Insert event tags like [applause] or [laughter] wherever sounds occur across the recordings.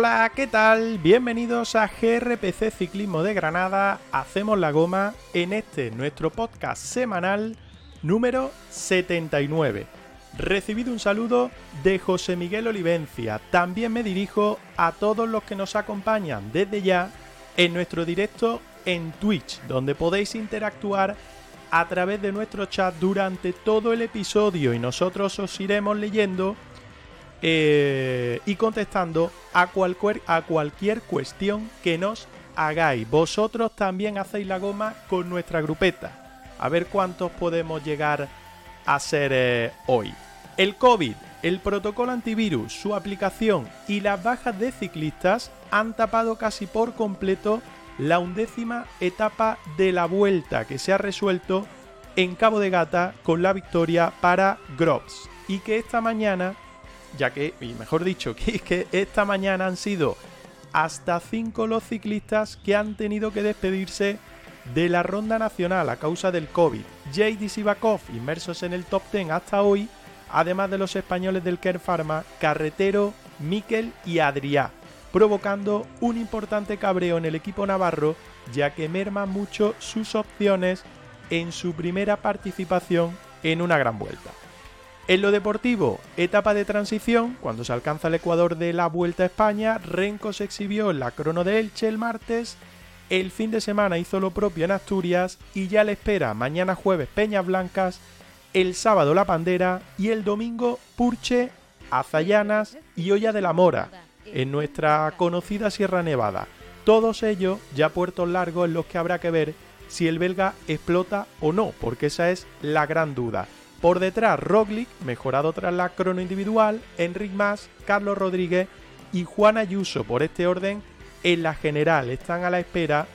Hola, ¿qué tal? Bienvenidos a GRPC Ciclismo de Granada. Hacemos la goma en este nuestro podcast semanal número 79. Recibido un saludo de José Miguel Olivencia. También me dirijo a todos los que nos acompañan desde ya en nuestro directo en Twitch, donde podéis interactuar a través de nuestro chat durante todo el episodio y nosotros os iremos leyendo eh, y contestando a cualquier, a cualquier cuestión que nos hagáis. Vosotros también hacéis la goma con nuestra grupeta. A ver cuántos podemos llegar a ser eh, hoy. El COVID, el protocolo antivirus, su aplicación y las bajas de ciclistas han tapado casi por completo la undécima etapa de la vuelta que se ha resuelto en Cabo de Gata con la victoria para Groves y que esta mañana ya que, y mejor dicho, [laughs] que, que esta mañana han sido hasta 5 los ciclistas que han tenido que despedirse de la ronda nacional a causa del COVID. JD Sivakov, inmersos en el top 10 hasta hoy, además de los españoles del Care Pharma, Carretero, Miquel y Adrià, provocando un importante cabreo en el equipo navarro, ya que merma mucho sus opciones en su primera participación en una gran vuelta. En lo deportivo, etapa de transición, cuando se alcanza el Ecuador de la Vuelta a España, Renko se exhibió en la crono de Elche el martes, el fin de semana hizo lo propio en Asturias y ya le espera mañana jueves Peñas Blancas, el sábado La Pandera y el domingo Purche, Azayanas y Olla de la Mora, en nuestra conocida Sierra Nevada. Todos ellos ya puertos largos en los que habrá que ver si el belga explota o no, porque esa es la gran duda. Por detrás, Roglic, mejorado tras la crono individual, Enric Mas, Carlos Rodríguez y Juan Ayuso, por este orden, en la general están a la espera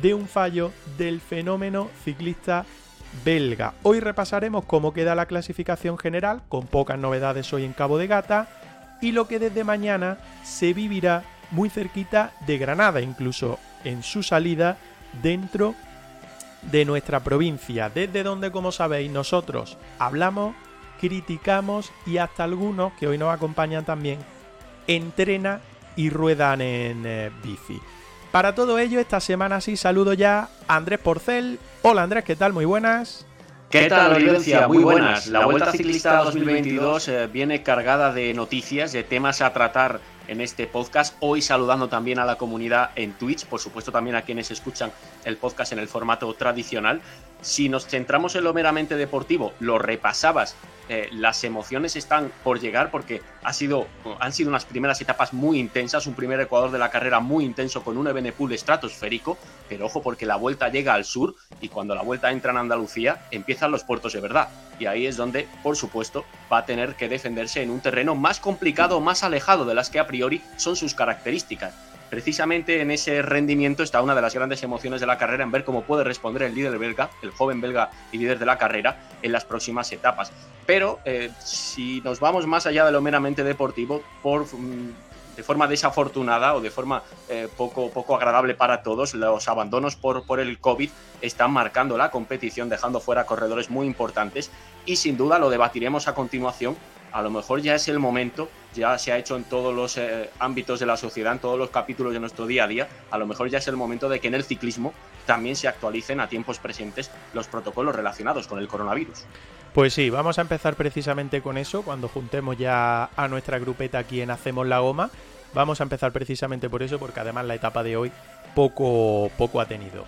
de un fallo del fenómeno ciclista belga. Hoy repasaremos cómo queda la clasificación general, con pocas novedades hoy en Cabo de Gata, y lo que desde mañana se vivirá muy cerquita de Granada, incluso en su salida dentro de nuestra provincia, desde donde, como sabéis, nosotros hablamos, criticamos y hasta algunos, que hoy nos acompañan también, entrena y ruedan en eh, bici. Para todo ello, esta semana sí saludo ya a Andrés Porcel. Hola Andrés, ¿qué tal? Muy buenas. ¿Qué tal, audiencia? Muy buenas. La Vuelta Ciclista 2022 eh, viene cargada de noticias, de temas a tratar en este podcast. Hoy saludando también a la comunidad en Twitch, por supuesto también a quienes escuchan el podcast en el formato tradicional. Si nos centramos en lo meramente deportivo, lo repasabas eh, las emociones están por llegar porque ha sido, han sido unas primeras etapas muy intensas, un primer Ecuador de la carrera muy intenso con un Ebenepool estratosférico, pero ojo porque la vuelta llega al sur y cuando la vuelta entra en Andalucía empiezan los puertos de verdad. Y ahí es donde, por supuesto, va a tener que defenderse en un terreno más complicado, más alejado de las que a son sus características precisamente en ese rendimiento está una de las grandes emociones de la carrera en ver cómo puede responder el líder belga, el joven belga y líder de la carrera, en las próximas etapas. Pero eh, si nos vamos más allá de lo meramente deportivo, por, mm, de forma desafortunada o de forma eh, poco, poco agradable para todos, los abandonos por, por el COVID están marcando la competición, dejando fuera corredores muy importantes y sin duda lo debatiremos a continuación a lo mejor ya es el momento, ya se ha hecho en todos los eh, ámbitos de la sociedad, en todos los capítulos de nuestro día a día, a lo mejor ya es el momento de que en el ciclismo también se actualicen a tiempos presentes los protocolos relacionados con el coronavirus. Pues sí, vamos a empezar precisamente con eso, cuando juntemos ya a nuestra grupeta aquí en Hacemos la Goma. Vamos a empezar precisamente por eso, porque además la etapa de hoy poco, poco ha tenido.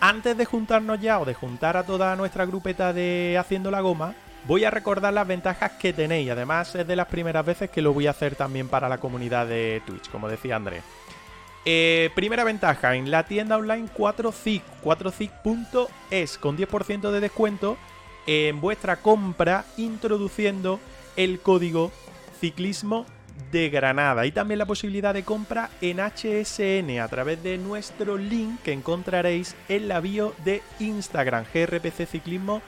Antes de juntarnos ya o de juntar a toda nuestra grupeta de Haciendo la Goma, Voy a recordar las ventajas que tenéis. Además, es de las primeras veces que lo voy a hacer también para la comunidad de Twitch, como decía Andrés. Eh, primera ventaja, en la tienda online 4CIC, 4CIC.es, con 10% de descuento en vuestra compra, introduciendo el código ciclismo de Granada y también la posibilidad de compra en HSN a través de nuestro link que encontraréis en la bio de Instagram, GRPC Ciclismo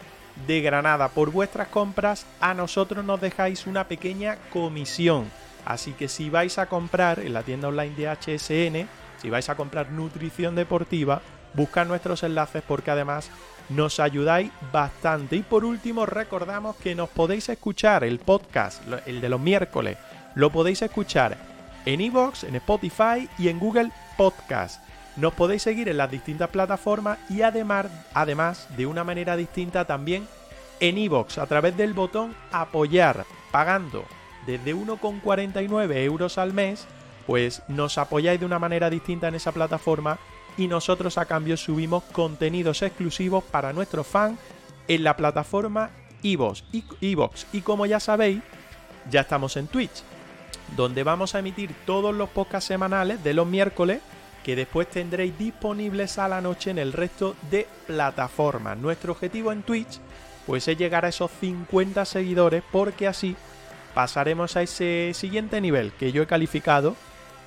de Granada. Por vuestras compras a nosotros nos dejáis una pequeña comisión. Así que si vais a comprar en la tienda online de HSN, si vais a comprar nutrición deportiva, buscad nuestros enlaces porque además nos ayudáis bastante. Y por último, recordamos que nos podéis escuchar el podcast, el de los miércoles, lo podéis escuchar en Evox, en Spotify y en Google Podcast. Nos podéis seguir en las distintas plataformas y además, de una manera distinta también en Evox a través del botón apoyar, pagando desde 1,49 euros al mes, pues nos apoyáis de una manera distinta en esa plataforma y nosotros a cambio subimos contenidos exclusivos para nuestros fans en la plataforma Evox. Y como ya sabéis, ya estamos en Twitch, donde vamos a emitir todos los podcasts semanales de los miércoles que después tendréis disponibles a la noche en el resto de plataformas. Nuestro objetivo en Twitch pues es llegar a esos 50 seguidores porque así pasaremos a ese siguiente nivel que yo he calificado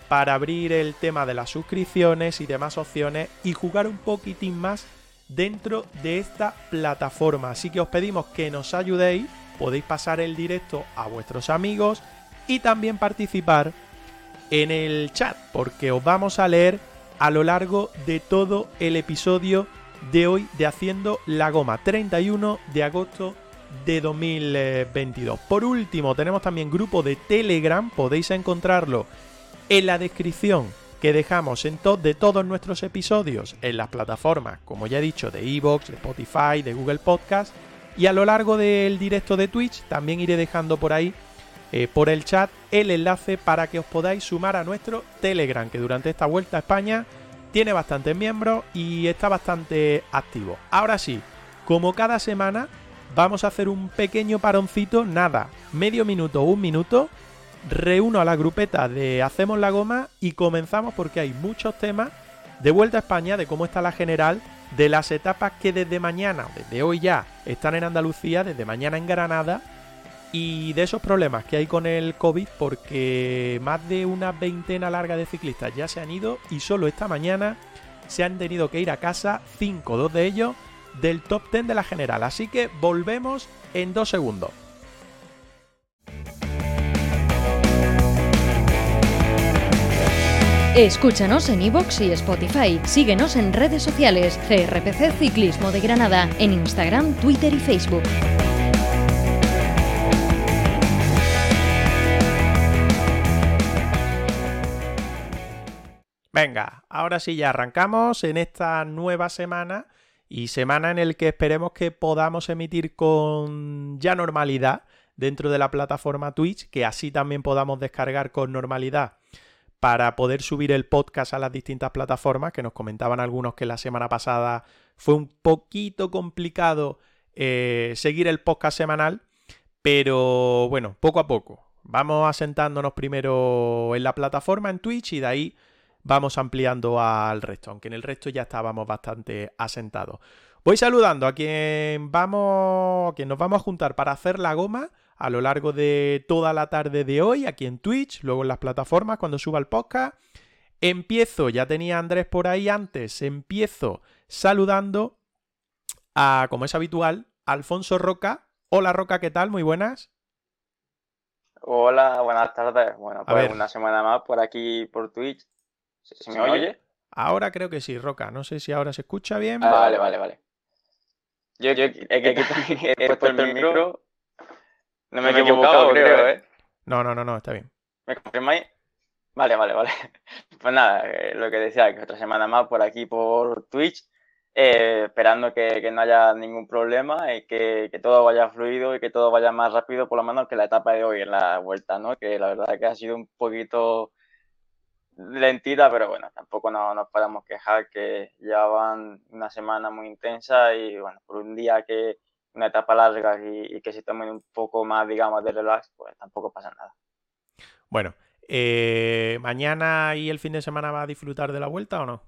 para abrir el tema de las suscripciones y demás opciones y jugar un poquitín más dentro de esta plataforma. Así que os pedimos que nos ayudéis, podéis pasar el directo a vuestros amigos y también participar en el chat porque os vamos a leer a lo largo de todo el episodio de hoy de Haciendo la Goma, 31 de agosto de 2022. Por último, tenemos también grupo de Telegram, podéis encontrarlo en la descripción que dejamos en de todos nuestros episodios en las plataformas, como ya he dicho, de Evox, de Spotify, de Google Podcast. Y a lo largo del directo de Twitch también iré dejando por ahí, eh, por el chat, el enlace para que os podáis sumar a nuestro Telegram, que durante esta vuelta a España tiene bastantes miembros y está bastante activo. Ahora sí, como cada semana, vamos a hacer un pequeño paroncito, nada, medio minuto un minuto. Reúno a la grupeta de Hacemos la Goma y comenzamos porque hay muchos temas de vuelta a España, de cómo está la general, de las etapas que desde mañana, desde hoy ya, están en Andalucía, desde mañana en Granada y de esos problemas que hay con el COVID porque más de una veintena larga de ciclistas ya se han ido y solo esta mañana se han tenido que ir a casa 5, dos de ellos del top 10 de la general. Así que volvemos en dos segundos. Escúchanos en iVoox y Spotify. Síguenos en redes sociales. CRPC Ciclismo de Granada. En Instagram, Twitter y Facebook. Venga, ahora sí ya arrancamos en esta nueva semana y semana en el que esperemos que podamos emitir con ya normalidad dentro de la plataforma Twitch, que así también podamos descargar con normalidad para poder subir el podcast a las distintas plataformas, que nos comentaban algunos que la semana pasada fue un poquito complicado eh, seguir el podcast semanal, pero bueno, poco a poco. Vamos asentándonos primero en la plataforma, en Twitch, y de ahí vamos ampliando al resto, aunque en el resto ya estábamos bastante asentados. Voy saludando a quien vamos, a quien nos vamos a juntar para hacer la goma a lo largo de toda la tarde de hoy, aquí en Twitch, luego en las plataformas cuando suba el podcast. Empiezo, ya tenía Andrés por ahí antes, empiezo saludando a, como es habitual, Alfonso Roca. Hola Roca, ¿qué tal? Muy buenas. Hola, buenas tardes. Bueno, pues una semana más por aquí por Twitch ¿Se, me oye? Ahora creo que sí, Roca. No sé si ahora se escucha bien. Ah, vale, vale, vale. Yo, yo [laughs] he, puesto el micro. No me, he equivocado, creo, ¿eh? No, no, no, no, está bien. ¿Me confirmáis? Vale, vale, vale. [laughs] Pues nada, eh, lo que decía, que otra semana más por aquí por Twitch, eh, esperando que, que, no haya ningún problema y que, que, todo vaya fluido y que todo vaya más rápido, por lo menos que la etapa de hoy en la vuelta, ¿no? Que la verdad que ha sido un poquito lentita, pero bueno, tampoco no, nos podemos quejar que llevaban una semana muy intensa y bueno, por un día que una etapa larga y, que se tomen un poco más, digamos, de relax, pues tampoco pasa nada. Bueno, eh, ¿mañana y el fin de semana va a disfrutar de la vuelta o no?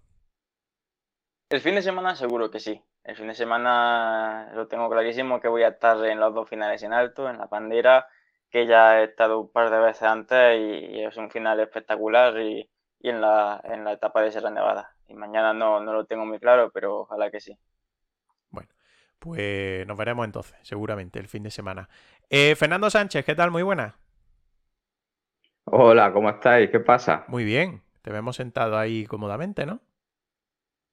El fin de semana seguro que sí. El fin de semana lo tengo clarísimo que voy a estar en los dos finales en alto, en la bandera, que ya he estado un par de veces antes y es un final espectacular y, y en la, en la etapa de Sierra Nevada. Y mañana no, no lo tengo muy claro, pero ojalá que sí. Bueno, pues nos veremos entonces, seguramente, el fin de semana. Eh, Fernando Sánchez, ¿qué tal? Muy buena. Hola, ¿cómo estáis? ¿Qué pasa? Muy bien, te vemos sentado ahí cómodamente, ¿no?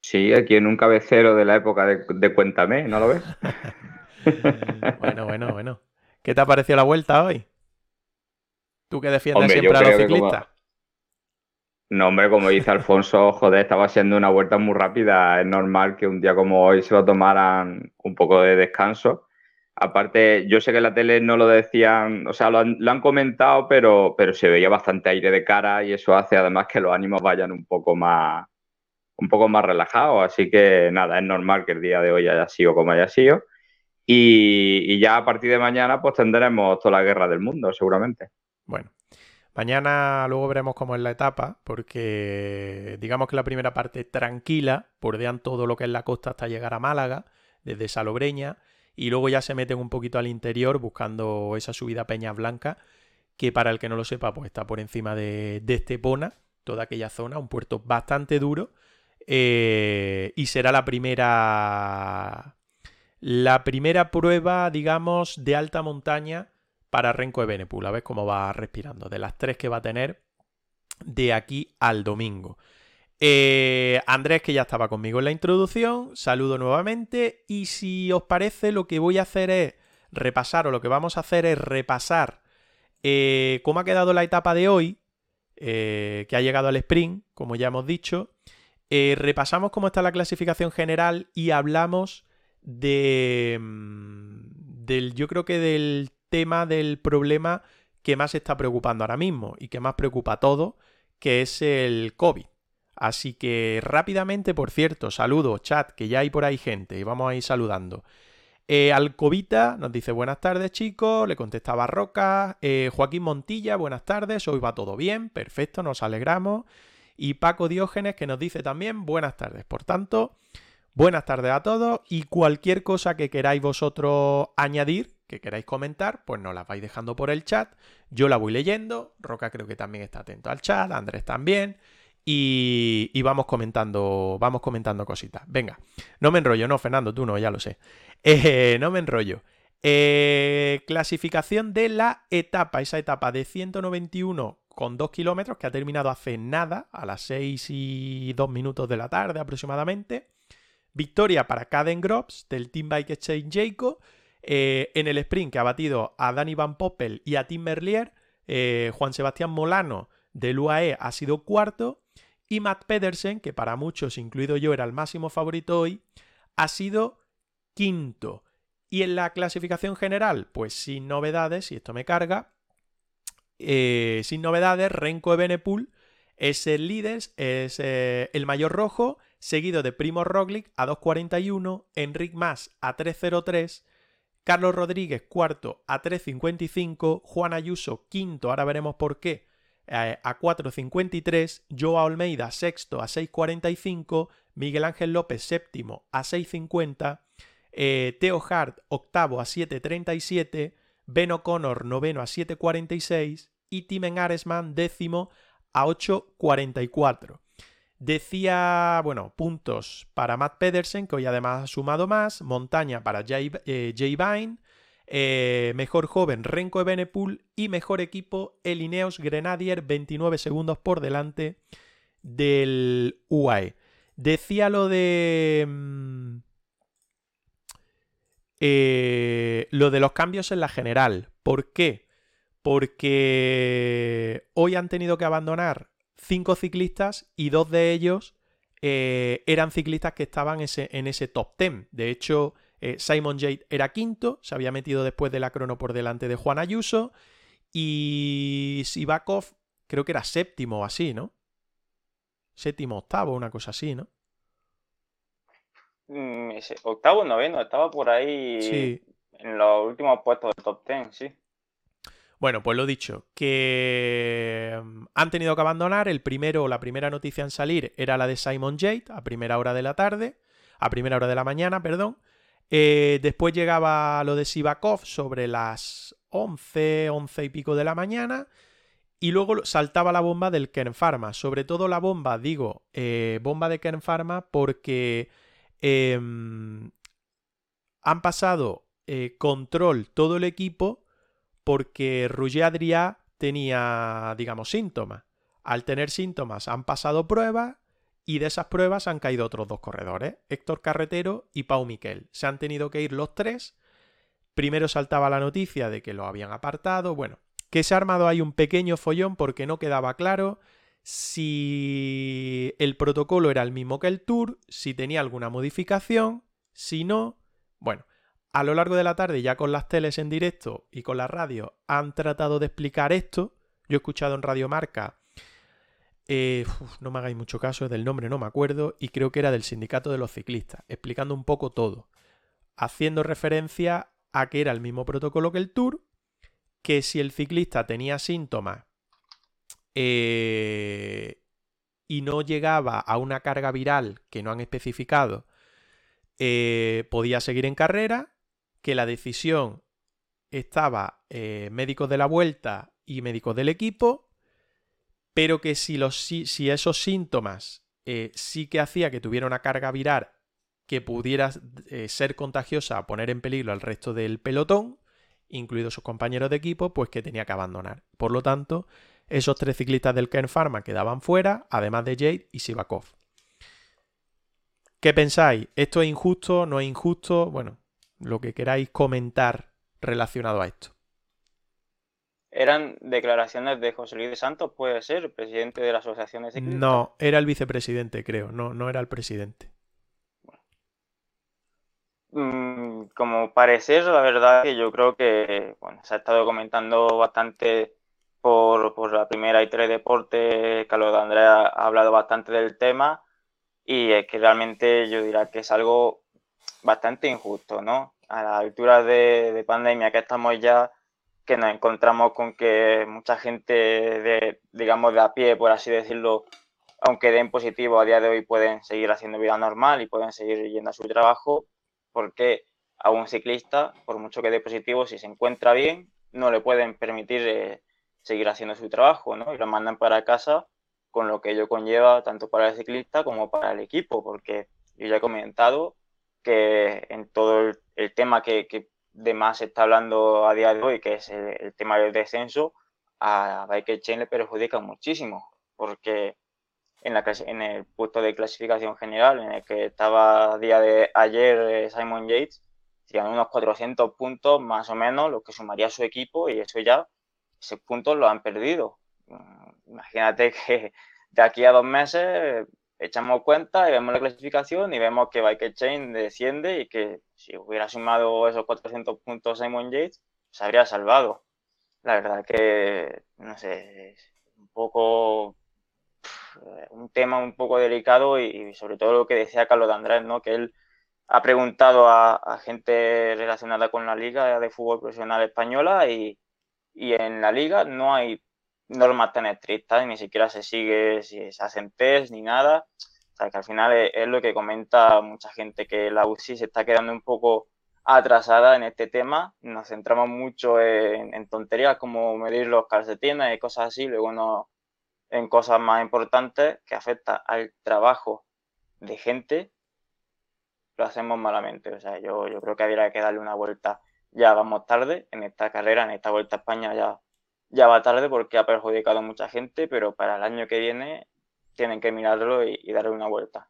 Sí, aquí en un cabecero de la época de, Cuéntame, ¿no lo ves? [laughs] bueno, bueno, bueno. ¿Qué te ha parecido la vuelta hoy? Tú que defiendes siempre a los ciclistas. No, hombre, como dice Alfonso, [laughs] joder, estaba siendo una vuelta muy rápida. Es normal que un día como hoy se lo tomaran un poco de descanso. Aparte, yo sé que la tele no lo decían, o sea, lo han, comentado, pero, pero se veía bastante aire de cara y eso hace además que los ánimos vayan un poco más, un poco más relajados. Así que nada, es normal que el día de hoy haya sido como haya sido. Y ya a partir de mañana, pues tendremos toda la guerra del mundo, seguramente. Bueno, Mañana luego veremos cómo es la etapa, porque digamos que la primera parte tranquila, bordean todo lo que es la costa hasta llegar a Málaga, desde Salobreña, y luego ya se meten un poquito al interior buscando esa subida Peñas Blanca, que para el que no lo sepa, pues está por encima de, Estepona, toda aquella zona, un puerto bastante duro, eh, y será la primera, la primera prueba, digamos, de alta montaña para Renko de Benepul. A ver cómo va respirando. De las tres que va a tener de aquí al domingo. Eh, Andrés, que ya estaba conmigo en la introducción, saludo nuevamente. Y si os parece, lo que voy a hacer es repasar, o lo que vamos a hacer es repasar eh, cómo ha quedado la etapa de hoy, eh, que ha llegado al sprint, como ya hemos dicho. repasamos cómo está la clasificación general y hablamos de. Mm, del, yo creo que del tema del problema que más está preocupando ahora mismo y que más preocupa a todo, que es el COVID. Así que rápidamente, por cierto, saludo, chat, que ya hay por ahí gente y vamos a ir saludando. Eh, Alcobita nos dice buenas tardes chicos, le contestaba Roca, eh, Joaquín Montilla, buenas tardes, hoy va todo bien, perfecto, nos alegramos. Y Paco Diógenes que nos dice también buenas tardes. Por tanto, buenas tardes a todos y cualquier cosa que queráis vosotros añadir, que queráis comentar, pues nos las vais dejando por el chat. Yo la voy leyendo. Roca creo que también está atento al chat. Andrés también. Y, vamos comentando. Vamos comentando cositas. Venga. No me enrollo, no, Fernando, tú no, ya lo sé. Eh, no me enrollo. Eh, clasificación de la etapa. Esa etapa de 191 con 2 kilómetros que ha terminado hace nada, a las 6 y 2 minutos de la tarde aproximadamente. Victoria para Caden Grops del Team Bike Exchange Jayco eh, en el sprint que ha batido a Danny Van Poppel y a Tim Merlier, eh, Juan Sebastián Molano del UAE ha sido cuarto y Matt Pedersen, que para muchos, incluido yo, era el máximo favorito hoy, ha sido quinto. Y en la clasificación general, pues sin novedades, y esto me carga, eh, sin novedades, Renko Ebenepul es el líder, es el mayor rojo, seguido de Primo Roglic a 2.41, Enric Mas a 3.03, Carlos Rodríguez cuarto a 3.55, Juan Ayuso quinto, ahora veremos por qué, eh, a 4.53, Joao Almeida sexto a 6.45, Miguel Ángel López séptimo a 6.50, eh, Teo Hart octavo a 7.37, Ben O'Connor noveno a 7.46 y Timen Aresman décimo a 8.44. Decía, bueno, puntos para Matt Pedersen, que hoy además ha sumado más, montaña para Jay, eh, Vine, eh, mejor joven Renko Ebenepul y mejor equipo el Ineos Grenadier, 29 segundos por delante del UAE. Decía lo de... Mm, eh, lo de los cambios en la general. ¿Por qué? Porque hoy han tenido que abandonar cinco ciclistas y dos de ellos eh, eran ciclistas que estaban en ese top ten. De hecho, eh, Simon Jade era quinto, se había metido después de la crono por delante de Juan Ayuso. Y Sivakov creo que era séptimo o así, ¿no? Séptimo, octavo, una cosa así, ¿no? Mm, octavo, noveno, estaba por ahí en los últimos puestos del top ten, sí. Bueno, pues lo dicho, que mm, han tenido que abandonar. El primero, la primera noticia en salir era la de Simon Jade a primera hora de la tarde, a primera hora de la mañana, perdón. Eh, después llegaba lo de Sivakov sobre las 11, 11 y pico de la mañana. Y luego saltaba la bomba del Kern Pharma. Sobre todo la bomba, digo, eh, bomba de Kern Pharma porque em, han pasado eh, control todo el equipo porque Rouget Adrià tenía, digamos, síntomas. Al tener síntomas han pasado pruebas y de esas pruebas han caído otros dos corredores, Héctor Carretero y Pau Miquel. Se han tenido que ir los tres. Primero saltaba la noticia de que lo habían apartado. Bueno, que se ha armado ahí un pequeño follón porque no quedaba claro si el protocolo era el mismo que el tour, si tenía alguna modificación, si no, bueno, a lo largo de la tarde ya con las teles en directo y con la radio han tratado de explicar esto. Yo he escuchado en Radio Marca, eh, no me hagáis mucho caso del nombre, no me acuerdo, y creo que era del sindicato de los ciclistas, explicando un poco todo, haciendo referencia a que era el mismo protocolo que el tour, que si el ciclista tenía síntomas eh, y no llegaba a una carga viral que no han especificado, eh, podía seguir en carrera, que la decisión estaba eh, médicos de la vuelta y médicos del equipo, pero que si, si, esos síntomas sí que hacía que tuviera una carga viral que pudiera ser contagiosa, poner en peligro al resto del pelotón, incluidos sus compañeros de equipo, pues que tenía que abandonar. Por lo tanto, esos tres ciclistas del Kern Pharma quedaban fuera, además de Jade y Sivakov. ¿Qué pensáis? ¿Esto es injusto? ¿No es injusto? Bueno, lo que queráis comentar relacionado a esto. ¿Eran declaraciones de José Luis de Santos, puede ser, presidente de la Asociación de Ciclistas? No, era el vicepresidente, creo, no, no era el presidente. Mm, como parecer, la verdad que yo creo que bueno, se ha estado comentando bastante por, la primera y tres deportes, Carlos de Andrea ha hablado bastante del tema y es que realmente yo diría que es algo bastante injusto, ¿no? A la altura de, pandemia que estamos ya, que nos encontramos con que mucha gente de, digamos, de a pie, por así decirlo, aunque den positivo a día de hoy, pueden seguir haciendo vida normal y pueden seguir yendo a su trabajo, porque a un ciclista, por mucho que dé positivo, si se encuentra bien, no le pueden permitir eh, seguir haciendo su trabajo, ¿no? Y lo mandan para casa con lo que ello conlleva tanto para el ciclista como para el equipo, porque yo ya he comentado que en todo el, tema que, que, de más se está hablando a día de hoy, que es el, tema del descenso, a Bike Chain le perjudica muchísimo, porque en, la, en el puesto de clasificación general, en el que estaba a día de ayer eh, Simon Yates, serían unos 400 puntos más o menos, lo que sumaría su equipo, y eso ya esos puntos los han perdido. Mm, imagínate [laughs] que de aquí a dos meses echamos cuenta y vemos la clasificación y vemos que Bike Chain desciende y que si hubiera sumado esos 400 puntos Simon Yates, se habría salvado. La verdad que, no sé, es un poco un tema un poco delicado y, sobre todo lo que decía Carlos de Andrés, ¿no? que él ha preguntado a, a gente relacionada con la Liga de Fútbol Profesional Española y, y en la liga no hay normas tan estrictas, ni siquiera se sigue si se hacen test ni nada. O sea, que al final es, lo que comenta mucha gente, que la UCI se está quedando un poco atrasada en este tema. Nos centramos mucho en, tonterías como medir los calcetines y cosas así, luego no en cosas más importantes que afectan al trabajo de gente, lo hacemos malamente. O sea, yo, yo creo que habría que darle una vuelta ya vamos tarde en esta carrera, en esta Vuelta a España ya, ya va tarde porque ha perjudicado a mucha gente, pero para el año que viene tienen que mirarlo y, darle una vuelta.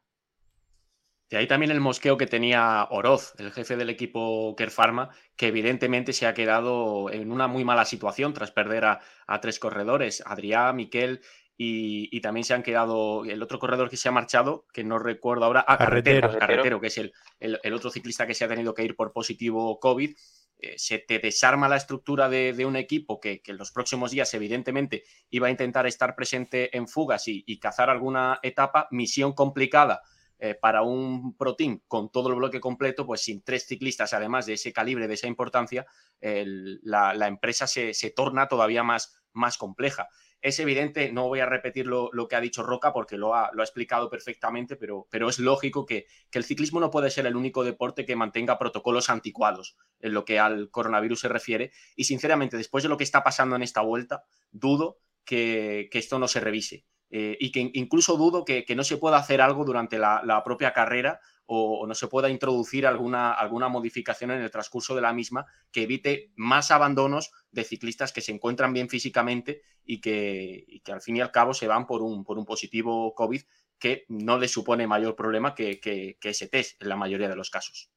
Y ahí también el mosqueo que tenía Oroz, el jefe del equipo Kerpharma, que evidentemente se ha quedado en una muy mala situación tras perder a, tres corredores, Adrián, Miquel y, también se han quedado el otro corredor que se ha marchado, que no recuerdo ahora, ah, Carretero, Carretero, que es el, el, otro ciclista que se ha tenido que ir por positivo COVID. Eh, se te desarma la estructura de, un equipo que, en los próximos días evidentemente iba a intentar estar presente en fugas y, cazar alguna etapa, misión complicada eh, para un pro team con todo el bloque completo, pues sin tres ciclistas además de ese calibre, de esa importancia, la, empresa se, se torna todavía más, más compleja. Es evidente, no voy a repetir lo, que ha dicho Roca porque lo ha, lo ha explicado perfectamente, pero, pero es lógico que, el ciclismo no puede ser el único deporte que mantenga protocolos anticuados en lo que al coronavirus se refiere. Y sinceramente, después de lo que está pasando en esta vuelta, dudo que, esto no se revise. Eh, y que incluso dudo que, no se pueda hacer algo durante la propia carrera o, no se pueda introducir alguna, alguna modificación en el transcurso de la misma que evite más abandonos de ciclistas que se encuentran bien físicamente y que, que al fin y al cabo se van por un, por un positivo COVID que no les supone mayor problema que, ese test en la mayoría de los casos.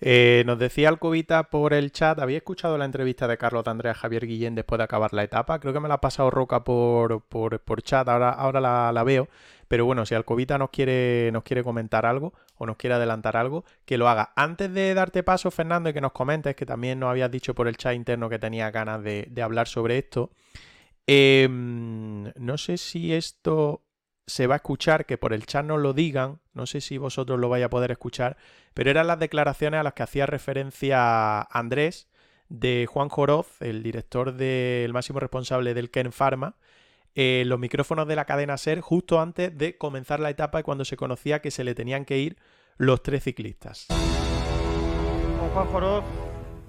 Eh, nos decía Alcobita por el chat, había escuchado la entrevista de Carlos de Andrea Javier Guillén después de acabar la etapa. Creo que me la ha pasado Roca por, por, chat, ahora, ahora la, veo. Pero bueno, si Alcobita nos quiere, nos quiere comentar algo o nos quiere adelantar algo, que lo haga. Antes de darte paso, Fernando, y que nos comentes, que también nos habías dicho por el chat interno que tenía ganas de, hablar sobre esto. Em, no sé si esto se va a escuchar, que por el chat nos lo digan, no sé si vosotros lo vais a poder escuchar, pero eran las declaraciones a las que hacía referencia Andrés de Juan Joroz, el director del máximo responsable del Ken Pharma, en los micrófonos de la cadena SER justo antes de comenzar la etapa y cuando se conocía que se le tenían que ir los tres ciclistas. Juan Joroz,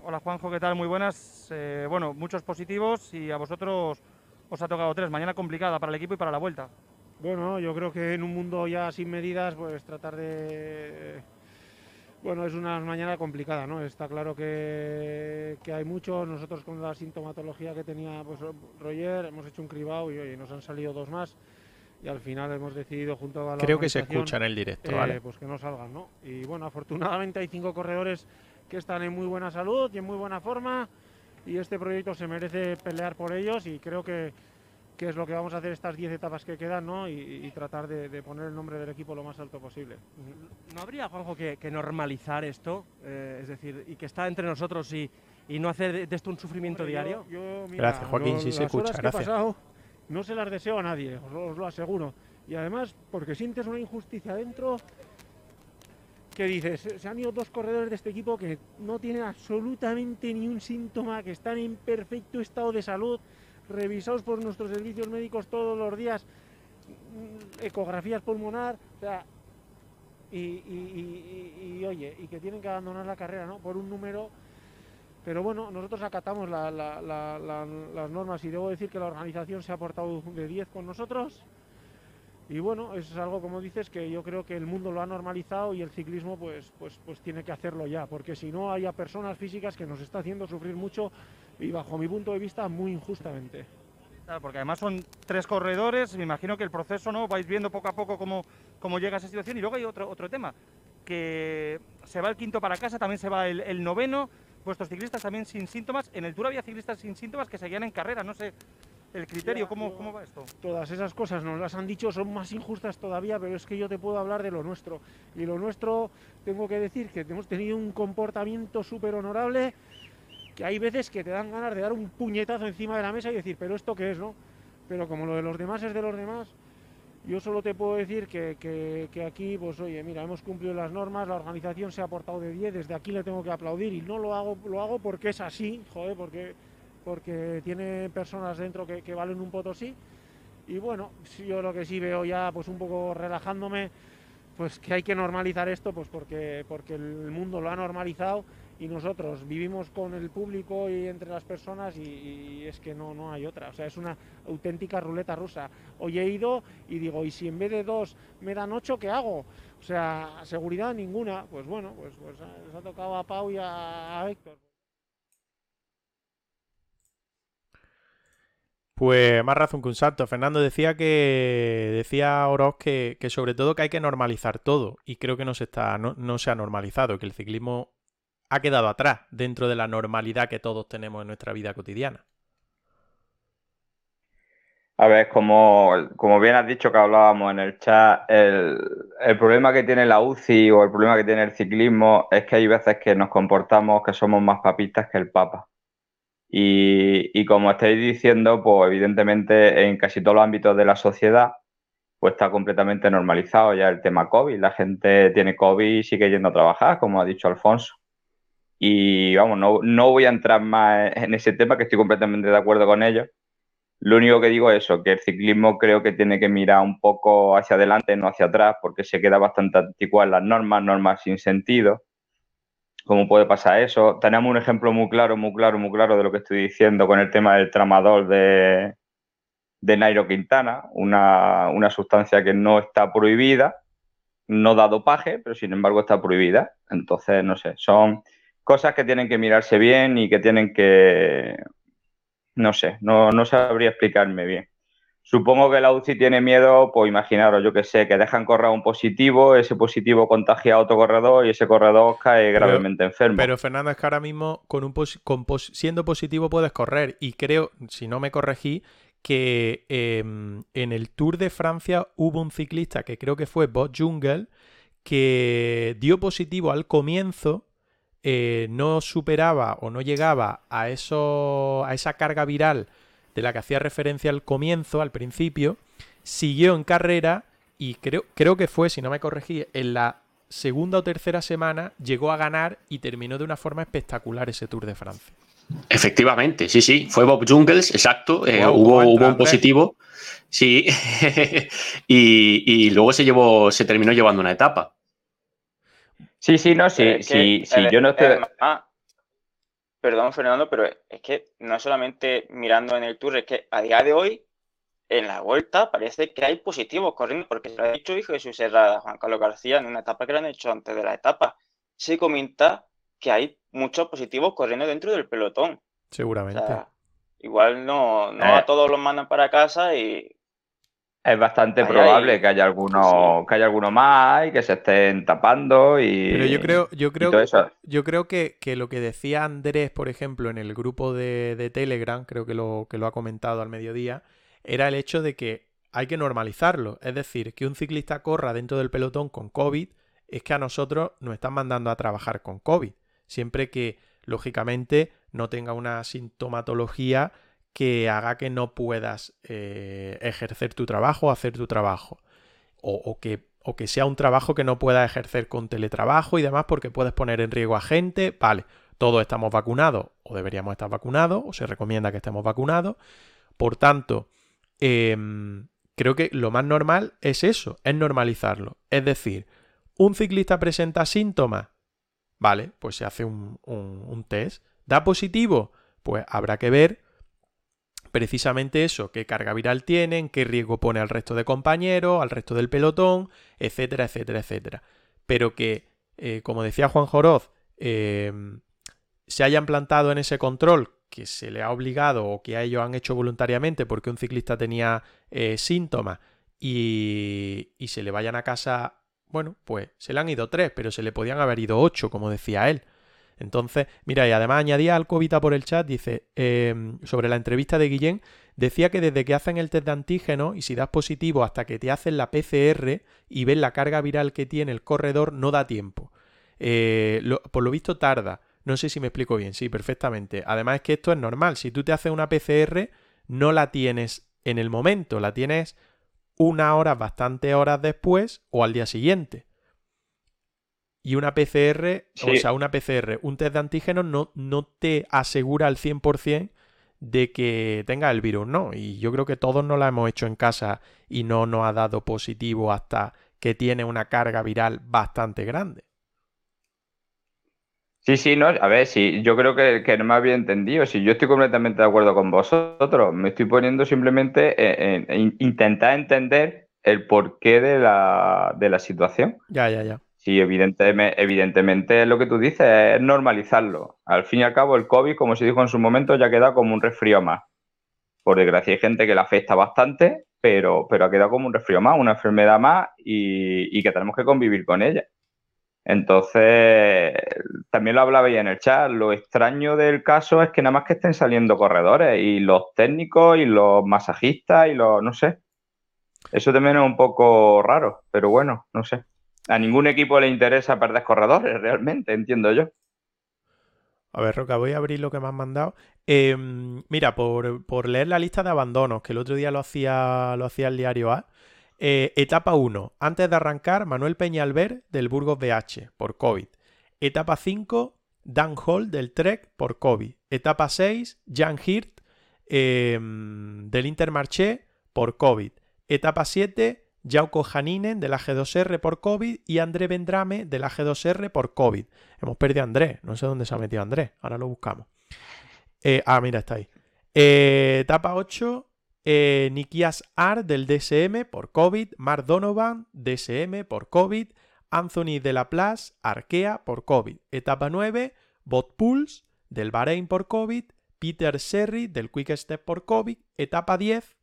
hola Juanjo, ¿qué tal? Muy buenas. Eh, bueno, muchos positivos y a vosotros os ha tocado tres. Mañana complicada para el equipo y para la vuelta. Bueno, yo creo que en un mundo ya sin medidas, pues tratar de... Bueno, es una mañana complicada, ¿no? Está claro que, que hay muchos. Nosotros con la sintomatología que tenía pues, Roger hemos hecho un cribado y oye, nos han salido dos más y al final hemos decidido junto a la Creo que se escucha en el directo, ¿vale? Eh, pues que no salgan, ¿no? Y bueno, afortunadamente hay cinco corredores que están en muy buena salud y en muy buena forma y este proyecto se merece pelear por ellos y creo que qué es lo que vamos a hacer estas 10 etapas que quedan ¿no? y, tratar de, poner el nombre del equipo lo más alto posible. ¿No habría, Juanjo, que, normalizar esto? Eh, es decir, y que está entre nosotros y, no hacer de esto un sufrimiento diario. gracias, Joaquín, si se escucha. gracias. no se las deseo a nadie, os lo, aseguro. Y además, porque sientes una injusticia dentro que dices, se han ido dos corredores de este equipo que no tienen absolutamente ni un síntoma, que están en perfecto estado de salud, revisados por nuestros servicios médicos todos los días, mm, ecografías pulmonar, o sea, y, oye, y que tienen que abandonar la carrera, ¿no? Por un número. Pero bueno, nosotros acatamos las normas y debo decir que la organización se ha portado de 10 con nosotros. Y bueno, es algo como dices que yo creo que el mundo lo ha normalizado y el ciclismo pues, pues, pues tiene que hacerlo ya, porque si no hay personas físicas que nos está haciendo sufrir mucho y bajo mi punto de vista muy injustamente. Porque además son tres corredores, me imagino que el proceso, ¿no? Vais viendo poco a poco cómo, cómo llega esa situación y luego hay otro, otro tema, que se va el quinto para casa, también se va el, noveno, vuestros ciclistas también sin síntomas, en el Tour había ciclistas sin síntomas que seguían en carrera, no sé el criterio, ¿cómo, ¿cómo va esto? Todas esas cosas nos las han dicho, son más injustas todavía, pero es que yo te puedo hablar de lo nuestro. Y lo nuestro, tengo que decir que hemos tenido un comportamiento súper honorable, que hay veces que te dan ganas de dar un puñetazo encima de la mesa y decir, pero esto qué es, ¿no? Pero como lo de los demás es de los demás, yo solo te puedo decir que, que, aquí, pues oye, mira, hemos cumplido las normas, la organización se ha portado de 10, desde aquí le tengo que aplaudir y no lo hago, lo hago porque es así, joder, porque, porque tiene personas dentro que, valen un potosí. Y bueno, yo lo que sí veo ya, pues un poco relajándome, pues que hay que normalizar esto, pues porque, porque el mundo lo ha normalizado y nosotros vivimos con el público y entre las personas y, es que no, no hay otra. O sea, es una auténtica ruleta rusa. Hoy he ido y digo, ¿y si en vez de dos me dan ocho, qué hago? O sea, seguridad ninguna. Pues bueno, pues, pues les ha tocado a Pau y a, Héctor. Pues más razón que un salto. Fernando decía que decía Oroz que, que, sobre todo que hay que normalizar todo. Y creo que no se está, no, no se ha normalizado, que el ciclismo ha quedado atrás dentro de la normalidad que todos tenemos en nuestra vida cotidiana. A ver, como, como bien has dicho que hablábamos en el chat, el, problema que tiene la UCI o el problema que tiene el ciclismo es que hay veces que nos comportamos que somos más papistas que el Papa. Y, como estáis diciendo, pues evidentemente en casi todos los ámbitos de la sociedad, pues está completamente normalizado ya el tema COVID. La gente tiene COVID y sigue yendo a trabajar, como ha dicho Alfonso. Y vamos, no, no voy a entrar más en ese tema, que estoy completamente de acuerdo con ellos. Lo único que digo es eso, que el ciclismo creo que tiene que mirar un poco hacia adelante, no hacia atrás, porque se queda bastante anticuado en las normas, normas sin sentido. ¿Cómo puede pasar eso? Tenemos un ejemplo muy claro, muy claro, muy claro de lo que estoy diciendo con el tema del tramador de, de Nairo Quintana, una, una sustancia que no está prohibida, no da dopaje, pero sin embargo está prohibida. Entonces, no sé, son cosas que tienen que mirarse bien y que tienen que, no sé, no, no sabría explicarme bien. Supongo que la UCI tiene miedo, pues imaginaros, yo que sé, que dejan correr un positivo, ese positivo contagia a otro corredor y ese corredor cae gravemente enfermo. Pero Fernando, es que ahora mismo con un siendo positivo puedes correr y creo, si no me corregí, que em, en el Tour de Francia hubo un ciclista que creo que fue Bob Jungle que dio positivo al comienzo, eh, no superaba o no llegaba a, eso, a esa carga viral de la que hacía referencia al comienzo, al principio, siguió en carrera y creo, creo que fue, si no me corregí, en la segunda o tercera semana llegó a ganar y terminó de una forma espectacular ese Tour de Francia. Efectivamente, sí, sí, fue Bob Jungles, exacto, eh, hubo, un positivo, sí, [laughs] y, luego se llevó, se terminó llevando una etapa. Sí, sí, no, sí, eh, sí, sí, yo no estoy... Perdón, Fernando, pero es que no solamente mirando en el Tour, es que a día de hoy, en la vuelta, parece que hay positivos corriendo, porque se lo ha dicho Jesús Herrada, Juan Carlos García, en una etapa que lo han hecho antes de la etapa. Se comenta que hay muchos positivos corriendo dentro del pelotón. Seguramente. igual no, no a eh. todos los mandan para casa y es bastante probable que haya alguno, que haya alguno más y que se estén tapando y. Pero yo creo, yo creo, yo creo que, lo que decía Andrés, por ejemplo, en el grupo de, Telegram, creo que lo, que lo ha comentado al mediodía, era el hecho de que hay que normalizarlo. Es decir, que un ciclista corra dentro del pelotón con COVID es que a nosotros nos están mandando a trabajar con COVID. Siempre que, lógicamente, no tenga una sintomatología que haga que no puedas eh, ejercer tu trabajo o hacer tu trabajo. O, que, o que sea un trabajo que no puedas ejercer con teletrabajo y demás porque puedes poner en riesgo a gente. Vale, todos estamos vacunados o deberíamos estar vacunados o se recomienda que estemos vacunados. Por tanto, em, creo que lo más normal es eso, es normalizarlo. Es decir, un ciclista presenta síntomas. Vale, pues se hace un, un test. ¿Da positivo? Pues habrá que ver precisamente eso, qué carga viral tienen, qué riesgo pone al resto de compañeros, al resto del pelotón, etcétera, etcétera, etcétera. Pero que, eh, como decía Juan Joroz, em, se hayan plantado en ese control que se le ha obligado o que a ellos han hecho voluntariamente porque un ciclista tenía eh, síntomas y, y se le vayan a casa, bueno, pues se le han ido tres, pero se le podían haber ido ocho, como decía él. Entonces, mira, y además añadía al Covita por el chat, dice, em, sobre la entrevista de Guillén, decía que desde que hacen el test de antígeno y si das positivo hasta que te hacen la PCR y ven la carga viral que tiene el corredor, no da tiempo. Eh, por lo visto tarda. No sé si me explico bien, sí, perfectamente. Además es que esto es normal. Si tú te haces una PCR, no la tienes en el momento, la tienes una hora, bastante horas después o al día siguiente y una PCR, o sea, una PCR, un test de antígenos no, no te asegura al 100% de que tenga el virus, ¿no? Y yo creo que todos no la hemos hecho en casa y no nos ha dado positivo hasta que tiene una carga viral bastante grande. Sí, sí, no, a ver, sí, yo creo que, que no me había entendido. Si yo estoy completamente de acuerdo con vosotros, me estoy poniendo simplemente en, intentar entender el porqué de la, de la situación. Ya, ya, ya. Sí, evidentemente, evidentemente lo que tú dices es normalizarlo. Al fin y al cabo, el COVID, como se dijo en su momento, ya queda como un resfrío más. Por desgracia, hay gente que le afecta bastante, pero, pero ha quedado como un resfrío más, una enfermedad más y, que tenemos que convivir con ella. Entonces, también lo hablaba ya en el chat, lo extraño del caso es que nada más que estén saliendo corredores y los técnicos y los masajistas y los, no sé. Eso también es un poco raro, pero bueno, no sé a ningún equipo le interesa perder corredores, realmente, entiendo yo. A ver, Roca, voy a abrir lo que me han mandado. Em, mira, por, leer la lista de abandonos, que el otro día lo hacía, lo hacía el diario A. Eh, etapa 1. Antes de arrancar, Manuel Peñalver del Burgos BH por COVID. Etapa 5. Dan Hall del Trek por COVID. Etapa 6. Jan Hirt em, del Intermarché por COVID. Etapa 7. Jauko Janinen de la G2R por COVID y André Vendrame de la G2R por COVID. Hemos perdido a André, no sé dónde se ha metido André, ahora lo buscamos. Eh, ah, mira, está ahí. Eh, etapa 8, eh, Nikias Ar del DSM por COVID, Mark Donovan, DSM por COVID, Anthony de la Place, Arkea por COVID. Etapa 9, Bot Pulse del Bahrein por COVID, Peter Serri del Quick Step por COVID. Etapa 10,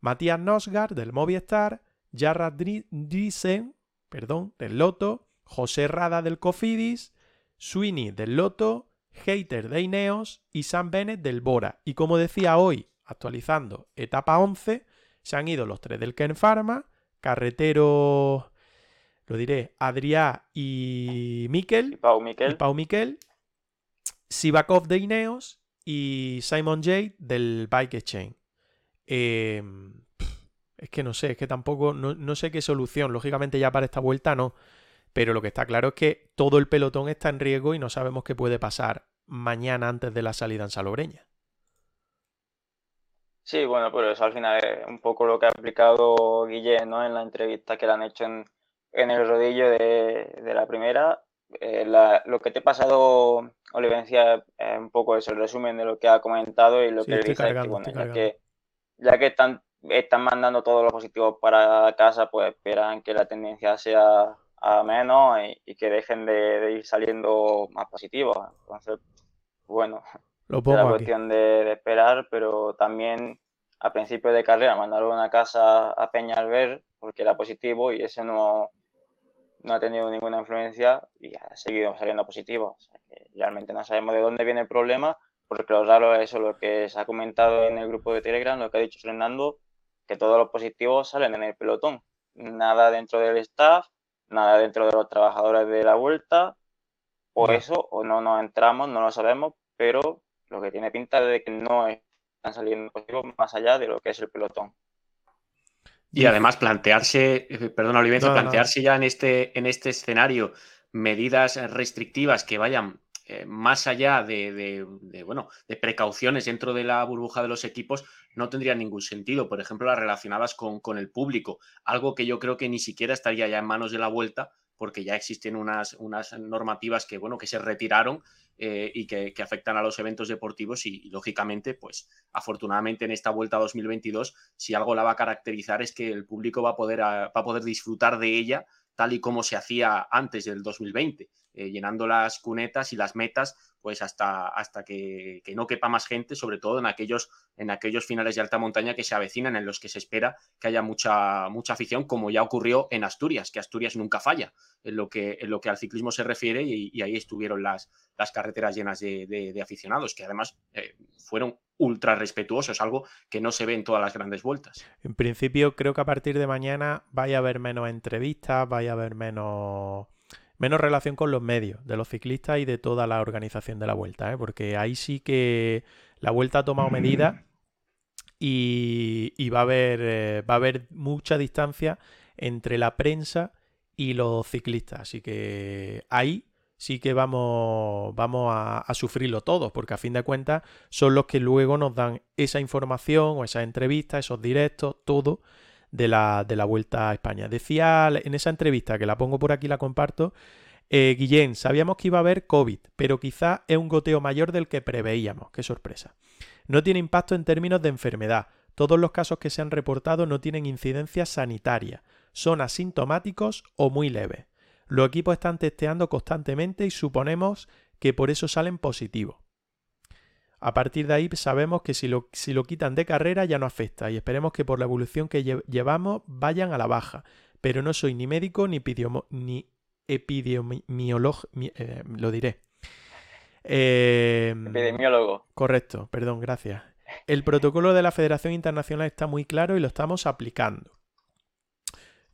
Matías Nosgar del Movistar, Jarrad Driesen, perdón, del Loto, José Rada del Cofidis, Sweeney del Loto, Hater de Ineos y Sam Bennett del Bora. Y como decía hoy, actualizando etapa 11, se han ido los tres del Ken Pharma, Carretero, lo diré, Adrià y Mikel, Y Pau Miquel. y Pau Miquel, Sivakov de Ineos y Simon Jade del Bike Exchange. Eh, es que no sé, es que tampoco, no, no sé qué solución. Lógicamente ya para esta vuelta no. Pero lo que está claro es que todo el pelotón está en riesgo y no sabemos qué puede pasar mañana antes de la salida en Salobreña. Sí, bueno, pero eso al final es un poco lo que ha explicado Guillén, ¿no? En la entrevista que le han hecho en, en el rodillo de, de la primera. Eh, la- lo que te he pasado, Olivencia, es un poco eso, el resumen de lo que ha comentado y lo Sí, que dice que, cargando, bueno, ya que, ya que están, están mandando todos los positivos para casa, pues esperan que la tendencia sea a menos y, y que dejen de, de ir saliendo más positivos. Entonces, bueno, [laughs] Lo pongo aquí. cuestión de, de esperar, pero también a principio de carrera mandaron una casa a Peñalver porque era positivo y ese no, no ha tenido ninguna influencia y ha seguido saliendo positivo. O sea que realmente no sabemos de dónde viene el problema, porque lo raro es eso, lo que se ha comentado en el grupo de Telegram, lo que ha dicho Fernando, que todos los positivos salen en el pelotón. Nada dentro del staff, nada dentro de los trabajadores de la vuelta, o eso, o no nos entramos, no lo sabemos, pero lo que tiene pinta de que no están saliendo positivos más allá de lo que es el pelotón. Y además plantearse, eh, No, no, no. plantearse ya en este, en este escenario medidas restrictivas que vayan eh, más allá de, bueno, de precauciones dentro de la burbuja de los equipos no tendría ningún sentido. Por ejemplo, las relacionadas con, el público, algo que yo creo que ni siquiera estaría ya en manos de la vuelta porque ya existen unas, unas normativas que, bueno, que se retiraron eh, y que, afectan a los eventos deportivos y, lógicamente, pues afortunadamente en esta vuelta 2022, si algo la va a caracterizar es que el público va a poder, a- va a poder disfrutar de ella tal y como se hacía antes del 2020, eh, llenando las cunetas y las metas pues hasta, hasta que, que no quepa más gente, sobre todo en aquellos, en aquellos finales de alta montaña que se avecinan, en los que se espera que haya mucha, mucha afición, como ya ocurrió en Asturias, que Asturias nunca falla en lo que, en lo que al ciclismo se refiere y, ahí estuvieron las, las carreteras llenas de, de- de aficionados, que además eh, fueron ultra respetuosos, algo que no se ve en todas las grandes vueltas. En principio, creo que a partir de mañana vaya a haber menos entrevistas, vaya a haber menos, menos relación con los medios de los ciclistas y de toda la organización de la vuelta, ¿eh? porque ahí sí que la vuelta ha tomado medidas y, va, a haber, eh, va a haber mucha distancia entre la prensa y los ciclistas. Así que ahí sí que vamos, a, a sufrirlo todos, porque a fin de cuentas son los que luego nos dan esa información o esas entrevistas, esos directos, todo de la, de la Vuelta a España. Decía en esa entrevista, que la pongo por aquí, la comparto, eh, Guillén, sabíamos que iba a haber COVID, pero quizá es un goteo mayor del que preveíamos. Qué sorpresa. No tiene impacto en términos de enfermedad. Todos los casos que se han reportado no tienen incidencia sanitaria. Son asintomáticos o muy leves. Los equipos están testeando constantemente y suponemos que por eso salen positivos. A partir de ahí sabemos que si lo, si lo quitan de carrera ya no afecta y esperemos que por la evolución que lle- llevamos vayan a la baja. Pero no soy ni médico ni, ni epidemiólogo, eh, lo diré. Eh, Epidemiólogo. Correcto, perdón, gracias. El protocolo de la Federación Internacional está muy claro y lo estamos aplicando.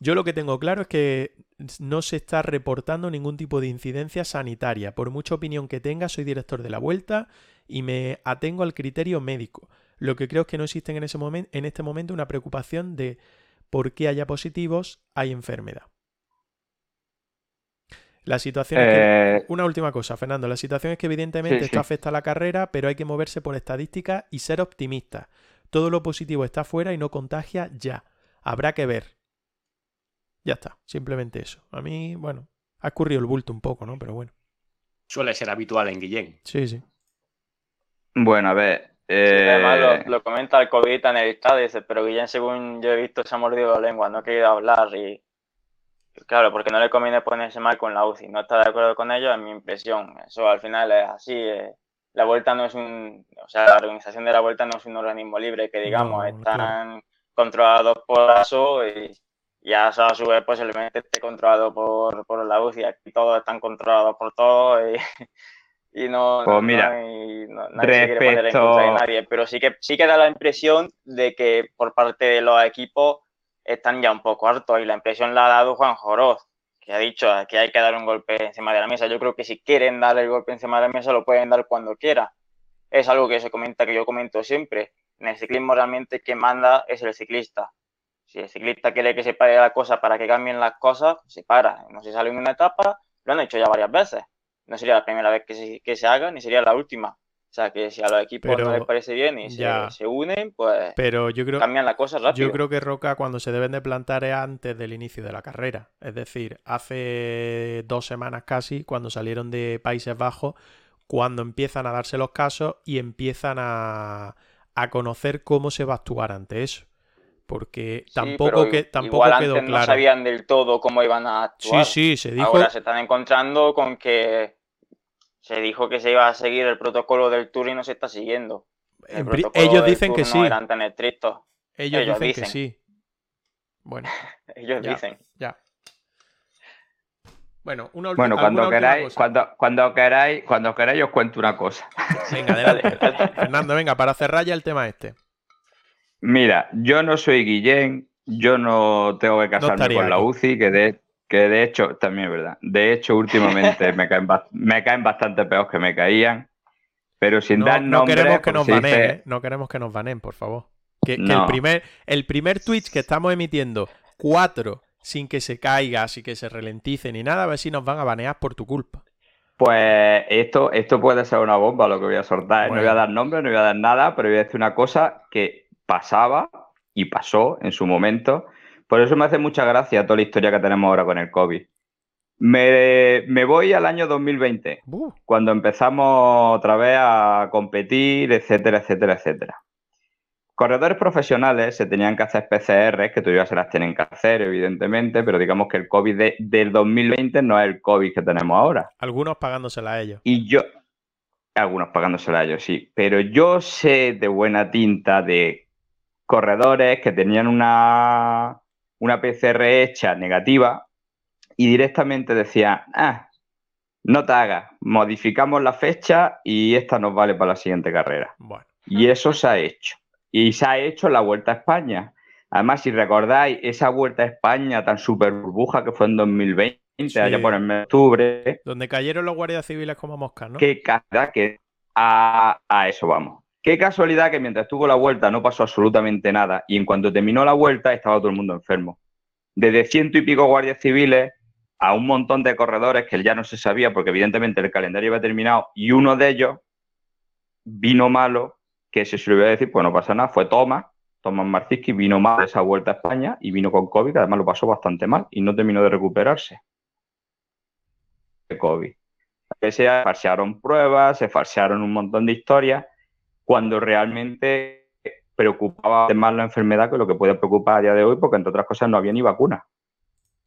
Yo lo que tengo claro es que no se está reportando ningún tipo de incidencia sanitaria. Por mucha opinión que tenga, soy director de la vuelta y me atengo al criterio médico. Lo que creo es que no existe en, ese momen- en este momento una preocupación de por qué haya positivos, hay enfermedad. La situación es que... Eh, Una última cosa, Fernando. La situación es que evidentemente Sí, esto sí. afecta a la carrera, pero hay que moverse por estadísticas y ser optimista. Todo lo positivo está fuera y no contagia ya. Habrá que ver. Ya está, simplemente eso. A mí, bueno, ha escurrido el bulto un poco, ¿no? Pero bueno. Suele ser habitual en Guillén. Sí, sí. Bueno, a ver. Sí, además eh, lo, lo comenta el COVID en el estadio, dice, pero Guillén, según yo he visto, se ha mordido la lengua, no ha querido hablar y claro, porque no le conviene ponerse mal con la UCI, no está de acuerdo con ello, es mi impresión. Eso al final es así. eh, La vuelta no es un, o sea, la organización de la vuelta no es un organismo libre que digamos, No, están controlados por ASO y, y ASO a su vez posiblemente esté controlado por, por la UCI. Aquí todos están controlados por todos y, [laughs] y no, Pues no- mira, no hay- no- nadie se quiere poner en respecto- contra de nadie. Pero sí que, sí que da la impresión de que por parte de los equipos están ya un poco hartos y la impresión la ha dado Juan Joroz que ha dicho que hay que dar un golpe encima de la mesa. Yo creo que si quieren dar el golpe encima de la mesa, lo pueden dar cuando quiera. Es algo que se comenta, que yo comento siempre. En el ciclismo realmente quien manda es el ciclista. Si el ciclista quiere que se pare la cosa para que cambien las cosas, se para. No se sale en una etapa, lo han hecho ya varias veces. No sería la primera vez que se, que se haga, ni sería la última. O sea, que si a los equipos Pero no les parece bien y se, ya. se unen, pues Pero yo creo, cambian la cosa rápido. yo creo que Roca cuando se deben de plantar es antes del inicio de la carrera. Es decir, hace dos semanas casi, cuando salieron de Países Bajos, cuando empiezan a darse los casos y empiezan a, a conocer cómo se va a actuar ante eso. Porque Sí, tampoco, que, tampoco igual quedó antes claro. no sabían del todo cómo iban a Sí, actuar. sí, se dijo. Ahora se están encontrando con que se dijo que se iba a seguir el protocolo del Tour y no se está siguiendo. El ellos del dicen que Tour sí. No eran tan estrictos. Ellos, ellos dicen, que dicen. sí. Bueno, [laughs] Ellos Ya. dicen. ya. Bueno, una Bueno, cuando última queráis, cosa. cuando, cuando queráis, cuando queráis os cuento una cosa. [laughs] Venga, adelante. [laughs] Fernando, venga, para cerrar ya el tema este. Mira, yo no soy Guillén, yo no tengo que casarme con la. UCI, que de, que de hecho, también es verdad, de hecho últimamente [laughs] me, caen, me caen bastante peor que me caían, pero sin No, dar no nombres, queremos que nos se baneen, dice- ¿eh? No queremos que nos baneen, por favor. Que, que el primer, el primer Twitch que estamos emitiendo, cuatro, sin que se caiga, sin que se ralentice ni nada, a ver si nos van a banear por tu culpa. Pues esto, esto puede ser una bomba lo que voy a soltar. ¿eh? No voy a dar nombres, no voy a dar nada, pero voy a decir una cosa que pasaba y pasó en su momento. Por eso me hace mucha gracia toda la historia que tenemos ahora con el COVID. Me, me voy al año 2020, Uh, cuando empezamos otra vez a competir, etcétera, etcétera, etcétera. Corredores profesionales se tenían que hacer PCRs, que todavía se las tienen que hacer, evidentemente, pero digamos que el COVID de- del 2020 no es el COVID que tenemos ahora. algunos pagándosela a ellos. Y yo, algunos pagándosela a ellos, sí, pero yo sé de buena tinta de corredores que tenían una, una PCR hecha negativa y directamente decían, ah, no te hagas, modificamos la fecha y esta nos vale para la siguiente carrera. Bueno, Y eso se ha hecho. Y se ha hecho la Vuelta a España. Además, si recordáis, esa Vuelta a España tan super burbuja que fue en 2020, Sí. allá por el mes de octubre, donde cayeron los guardias civiles como moscas, ¿no? Qué casualidad que a, a eso vamos. Qué casualidad que mientras tuvo la vuelta no pasó absolutamente nada y en cuanto terminó la vuelta estaba todo el mundo enfermo. Desde ciento y pico guardias civiles a un montón de corredores que ya no se sabía porque evidentemente el calendario había terminado y uno de ellos vino malo, que se se lo voy a decir, pues no pasa nada, fue Tomás, Tomás Marciski vino mal de esa vuelta a España y vino con COVID, que además lo pasó bastante mal y no terminó de recuperarse de COVID se falsearon pruebas, se falsearon un montón de historias, cuando realmente preocupaba más la enfermedad que lo que puede preocupar a día de hoy, porque entre otras cosas no había ni vacuna.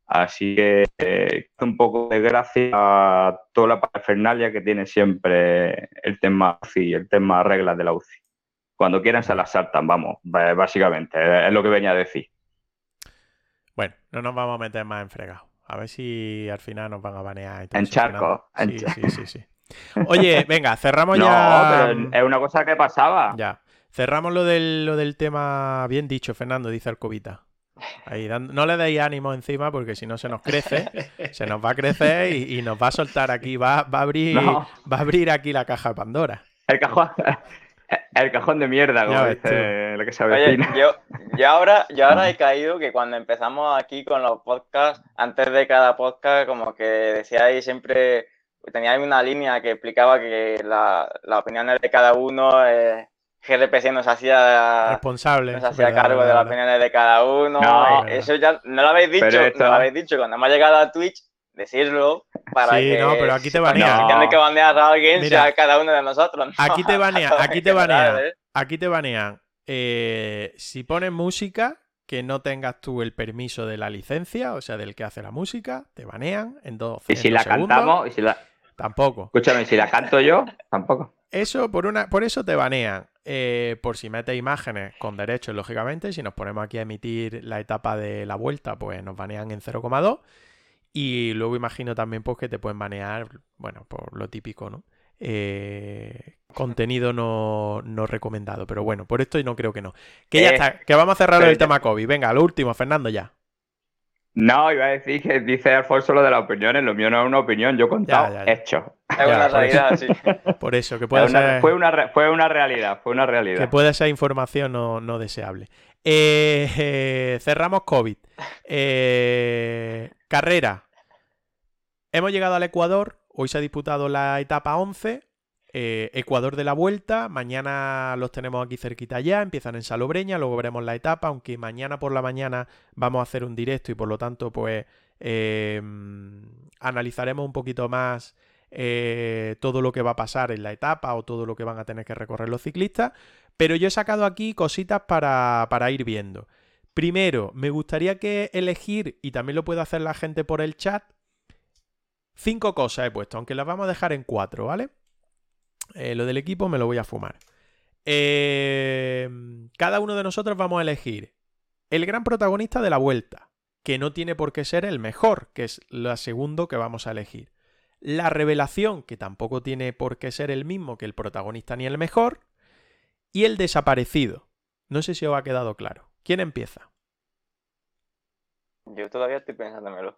Así que eh, un poco de gracia a toda la parafernalia que tiene siempre el tema UCI, el tema reglas de la UCI. Cuando quieran se las saltan, vamos, básicamente, es lo que venía a decir. Bueno, no nos vamos a meter más en fregado. A ver si al final nos van a banear. y todo En eso, charco, en Sí, charco. sí, sí, sí. Oye, venga, cerramos No, ya. pero es una cosa que pasaba. Ya. Cerramos lo del, lo del tema. Bien dicho, Fernando, dice Alcobita. Ahí, dando- no le deis ánimo encima porque si no se nos crece, se nos va a crecer y, y nos va a soltar aquí, va, va a abrir, No. va a abrir aquí la caja de Pandora. El cajón, el cajón de mierda, como Ya ves dice lo que se Oye, yo, yo ahora, yo ahora he caído que cuando empezamos aquí con los podcasts, antes de cada podcast, como que decíais siempre, teníais una línea que explicaba que la- las opiniones de cada uno, eh, GRPC nos hacía, Responsable. nos hacía verdad, cargo de las opiniones de cada uno. No. eso ya no lo habéis dicho, esto- no lo habéis dicho. Cuando hemos llegado a Twitch, decirlo para Sí, que no, pero aquí te si banean. tiene que banear a alguien, Mira, sea cada uno de nosotros. ¿no? aquí te banean, [laughs] aquí te banean. ¿eh? Aquí te banean. eh, si pones música que no tengas tú el permiso de la licencia, o sea, del que hace la música, te banean en dos Y si en la dos segundos. cantamos, y si la, Tampoco. escúchame, si la canto yo, tampoco. Eso por una, por eso te banean. eh, por si mete imágenes con derechos, lógicamente, si nos ponemos aquí a emitir la etapa de la vuelta, pues nos banean en 0,2. Y luego imagino también pues, que te pueden banear, bueno, por lo típico, ¿no? Eh, contenido no, no, recomendado. Pero bueno, por esto no creo que no. Que ya Eh, está, que vamos a cerrar el tema COVID. Venga, lo último, Fernando, ya. No, iba a decir que dice Alfonso lo de las opiniones, lo mío no es una opinión, yo he contado Ya, ya, ya. hechos. Es Ya, una por eso. realidad, sí. [laughs] Por eso, que puede Es una- ser, fue, una, re- fue una realidad, fue una que realidad. puede ser información no, no deseable. Eh, eh, [laughs] cerramos COVID. Eh, carrera. Hemos llegado al Ecuador. Hoy se ha disputado la etapa 11. Eh, Ecuador de la vuelta. Mañana los tenemos aquí cerquita ya. Empiezan en Salobreña. Luego veremos la etapa. Aunque mañana por la mañana vamos a hacer un directo y por lo tanto, pues eh, analizaremos un poquito más eh, todo lo que va a pasar en la etapa o todo lo que van a tener que recorrer los ciclistas. Pero yo he sacado aquí cositas para, para ir viendo. Primero, me gustaría que elegir, y también lo puede hacer la gente por el chat, cinco cosas he puesto, aunque las vamos a dejar en cuatro, ¿vale? Eh, lo del equipo me lo voy a fumar. Eh, cada uno de nosotros vamos a elegir el gran protagonista de la vuelta, que no tiene por qué ser el mejor, que es lo segundo que vamos a elegir. La revelación, que tampoco tiene por qué ser el mismo que el protagonista ni el mejor. Y el desaparecido. No sé si os ha quedado claro. ¿Quién empieza? Yo todavía estoy pensándomelo.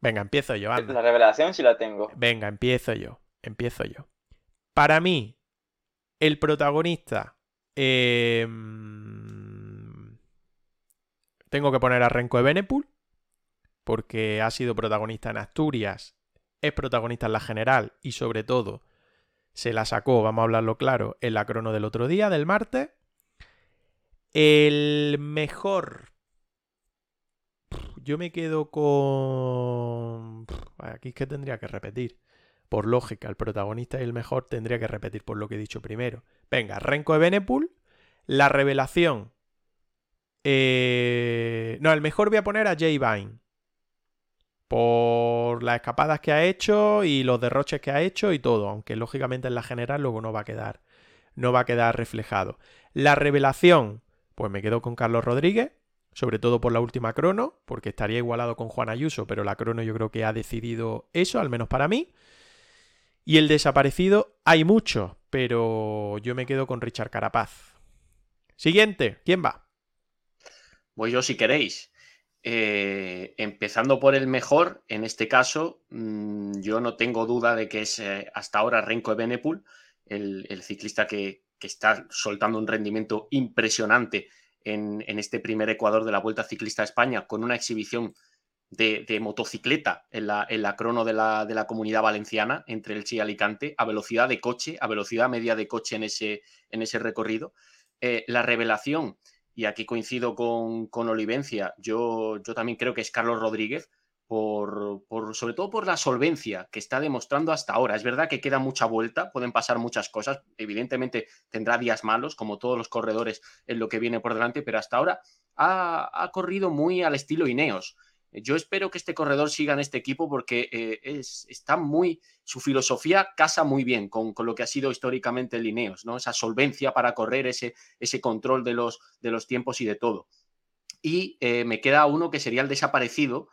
Venga, empiezo yo. anda. La revelación sí la tengo. Venga, empiezo yo. Empiezo yo. Para mí, el protagonista. eh, tengo que poner a Renko de Benepul. Porque ha sido protagonista en Asturias. Es protagonista en la general. Y sobre todo, se la sacó, vamos a hablarlo claro, en la crono del otro día, del martes. El mejor. Yo me quedo con. Aquí es que tendría que repetir. Por lógica, el protagonista y el mejor tendría que repetir por lo que he dicho primero. Venga, Renko de Benepul. La revelación. eh, No, el mejor voy a poner a Jay Vine. Por las escapadas que ha hecho y los derroches que ha hecho y todo. Aunque lógicamente en la general luego no va a quedar. No va a quedar reflejado. La revelación. Pues me quedo con Carlos Rodríguez sobre todo por la última crono, porque estaría igualado con Juan Ayuso, pero la crono yo creo que ha decidido eso, al menos para mí. Y el desaparecido, hay muchos, pero yo me quedo con Richard Carapaz. Siguiente, ¿quién va? Voy yo si queréis. Eh, empezando por el mejor, en este caso, mmm, yo no tengo duda de que es eh, hasta ahora Renko de Benepul, el, el ciclista que, que, está soltando un rendimiento impresionante en, en, este primer Ecuador de la Vuelta Ciclista a España, con una exhibición de, motocicleta en la, en la crono de la, de la, comunidad valenciana entre el y Alicante, a velocidad de coche, a velocidad media de coche en ese, en ese recorrido. Eh, la revelación, y aquí coincido con, con Olivencia, yo, yo, también creo que es Carlos Rodríguez, por, por, sobre todo por la solvencia que está demostrando hasta ahora. Es verdad que queda mucha vuelta, pueden pasar muchas cosas, evidentemente tendrá días malos, como todos los corredores en lo que viene por delante, pero hasta ahora ha, ha corrido muy al estilo Ineos. Yo espero que este corredor siga en este equipo porque eh, es, está muy, su filosofía casa muy bien con, con, lo que ha sido históricamente el Ineos, ¿no? Esa solvencia para correr, ese, ese control de los, de los tiempos y de todo. Y eh, me queda uno que sería el desaparecido,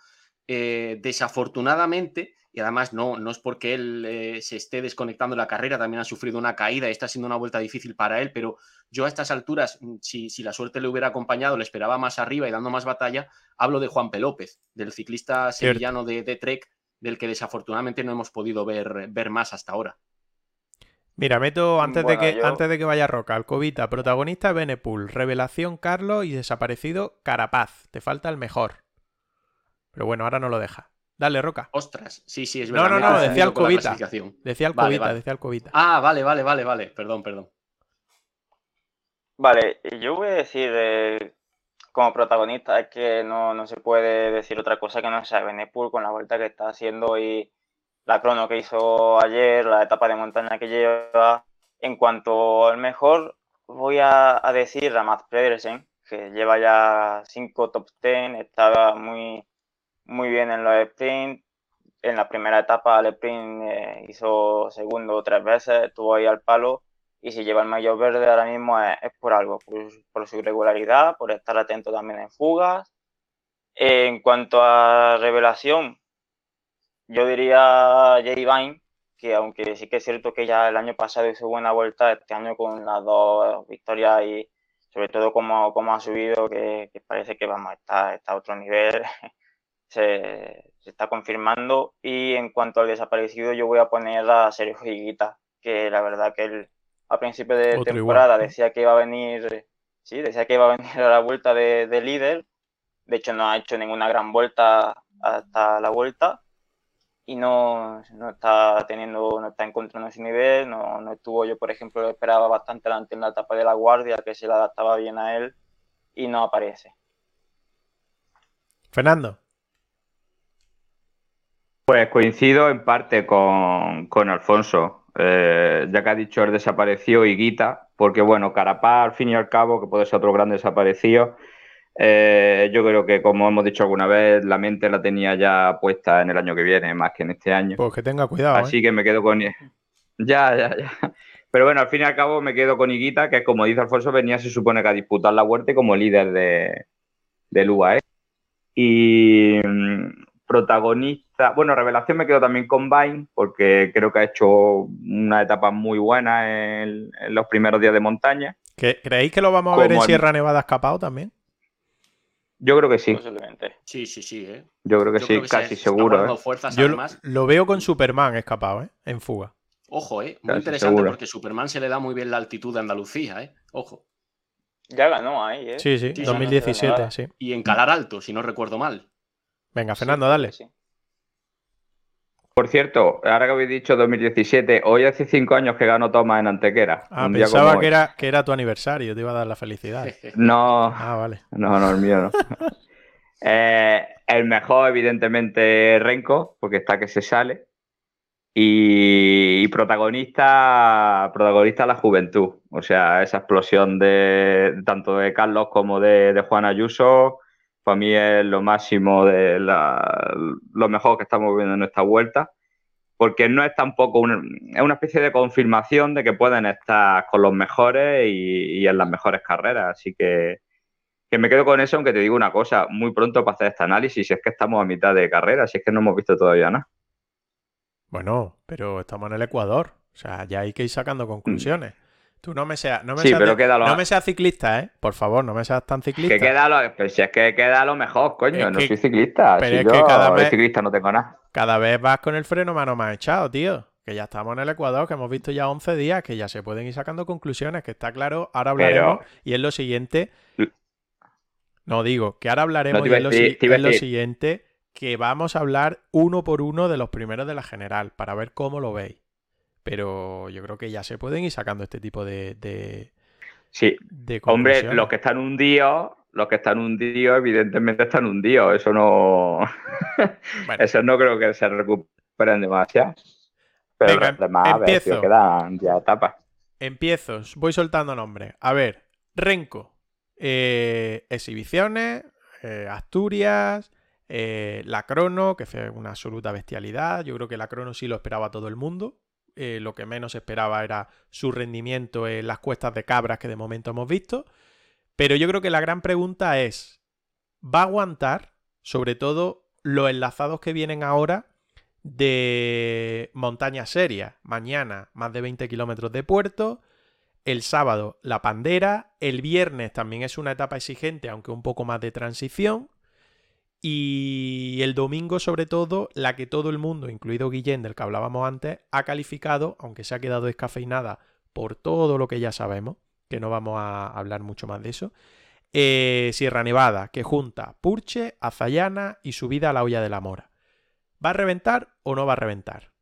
eh, desafortunadamente, y además no, no es porque él eh, se esté desconectando de la carrera, también ha sufrido una caída y está siendo una vuelta difícil para él, pero yo a estas alturas, mm, si, si, la suerte le hubiera acompañado, le esperaba más arriba y dando más batalla, hablo de Juan P. López, del ciclista sevillano de, de, Trek, del que desafortunadamente no hemos podido ver, ver más hasta ahora. Mira, meto antes, bueno, de que, yo... antes de que vaya Roca, Alcobita, protagonista Benepul, revelación Carlos y desaparecido Carapaz. Te falta el mejor. Pero bueno, ahora no lo deja. Dale, Roca. Ostras, sí, sí, es verdad. No, no, no, decía Alcobita. Decía Alcobita, vale, vale. decía Alcobita. Ah, vale, vale, vale, vale. Perdón, perdón. Vale, yo voy a decir eh, como protagonista es que no, no, se puede decir otra cosa que no sea Benepul con la vuelta que está haciendo y la crono que hizo ayer, la etapa de montaña que lleva. En cuanto al mejor, voy a, a decir a Matt Pedersen, que lleva ya cinco top 10, estaba muy, muy bien en los sprint. En la primera etapa al sprint eh, hizo segundo tres veces, estuvo ahí al palo y si lleva el maillot verde ahora mismo es, por algo, por, su irregularidad, por estar atento también en fugas. en cuanto a revelación, yo diría Jay Vine, que aunque sí que es cierto que ya el año pasado hizo buena vuelta, este año con las dos victorias y sobre todo como, como ha subido, que, parece que vamos, está, está a otro nivel, [laughs] se, se, está confirmando. Y en cuanto al desaparecido, yo voy a poner a Sergio Higuita, que la verdad que él a principio de temporada decía que iba a venir, sí, decía que iba a venir a la vuelta de, de líder. De hecho, no ha hecho ninguna gran vuelta hasta la vuelta y no, no, está teniendo, no está encontrando ese nivel, no, no estuvo yo, por ejemplo, lo esperaba bastante en la etapa de la guardia, que se le adaptaba bien a él, y no aparece. Fernando. Pues coincido en parte con, con Alfonso, eh, ya que ha dicho el desaparecido y Guita, porque bueno, Carapá al fin y al cabo, que puede ser otro gran desaparecido, eh, yo creo que, como hemos dicho alguna vez, la mente la tenía ya puesta en el año que viene, más que en este año. Pues que tenga cuidado. Así ¿eh? que me quedo con. Ya, ya, ya. Pero bueno, al fin y al cabo me quedo con Higuita, que como dice Alfonso, venía se supone que a disputar la vuelta como líder de, del UAE. Y mm, bueno, revelación me quedo también con Vine, porque creo que ha hecho una etapa muy buena en, los primeros días de montaña. ¿Creéis que lo vamos a ver en Sierra Nevada escapado también? Yo creo que sí. Posiblemente. Sí, sí, sí. ¿eh? Yo creo que sí, casi seguro. ¿eh? Fuerzas, Yo lo, veo con Superman escapado, ¿eh? En fuga. Ojo, ¿eh? Muy interesante porque Superman se le da muy bien la altitud de Andalucía, ¿eh? Ojo. Ya ganó ahí, ¿eh? Sí, sí, 2017, sí. Y en Calar Alto, si no recuerdo mal. Venga, Fernando, dale. Sí. Por cierto, ahora que habéis dicho 2017, hoy hace cinco años que ganó Thomas en Antequera. Ah, pensaba que era, que era tu aniversario, te iba a dar la felicidad. [laughs] No. Ah, vale. No, no, el mío no. [laughs] Eh, el mejor, evidentemente, Renko, porque está que se sale. Y, protagonista, protagonista la juventud. O sea, esa explosión de tanto de Carlos como de, de Juan Ayuso para mí es lo máximo de lo mejor que estamos viendo en esta vuelta, porque no es tampoco una, es una especie de confirmación de que pueden estar con los mejores y, en las mejores carreras. Así que, que, me quedo con eso, aunque te digo una cosa, muy pronto para hacer este análisis, si es que estamos a mitad de carrera, si es que no hemos visto todavía nada. Bueno, pero estamos en el Ecuador, o sea, ya hay que ir sacando conclusiones. Tú no me seas, no me no me seas ciclista, ¿eh? Por favor, no me seas tan ciclista. Que queda lo, pues si es que queda lo mejor, coño. no soy ciclista. Pero es que cada vez, ciclista no tengo nada. Cada vez vas con el freno mano más echado, tío. Que ya estamos en el Ecuador, que hemos visto ya 11 días, que ya se pueden ir sacando conclusiones, que está claro. Ahora hablaremos y es lo siguiente. No digo, que ahora hablaremos y es lo siguiente, que vamos a hablar uno por uno de los primeros de la general, para ver cómo lo veis. Pero yo creo que ya se pueden ir sacando este tipo de. sí. Hombre, los que están hundidos, los que están hundidos, evidentemente están hundidos. Eso no. [laughs] Eso no creo que se recuperen demasiado. Pero Venga, demás, a ver, quedan ya etapas. Empiezo, voy soltando nombres. A ver, Renko. Eh, exhibiciones, eh, Asturias, eh, la Crono, que fue una absoluta bestialidad. Yo creo que la Crono sí lo esperaba todo el mundo. Eh, lo que menos esperaba era su rendimiento en las cuestas de cabras que de momento hemos visto. Pero yo creo que la gran pregunta es, ¿va a aguantar sobre todo los enlazados que vienen ahora de montaña seria? Mañana más de 20 kilómetros de puerto, el sábado la pandera, el viernes también es una etapa exigente, aunque un poco más de transición. Y el domingo, sobre todo, la que todo el mundo, incluido Guillén, del que hablábamos antes, ha calificado, aunque se ha quedado descafeinada por todo lo que ya sabemos, que no vamos a hablar mucho más de eso. Eh, Sierra Nevada, que junta Purche, Azayana y subida a la olla de la mora. ¿Va a reventar o no va a reventar?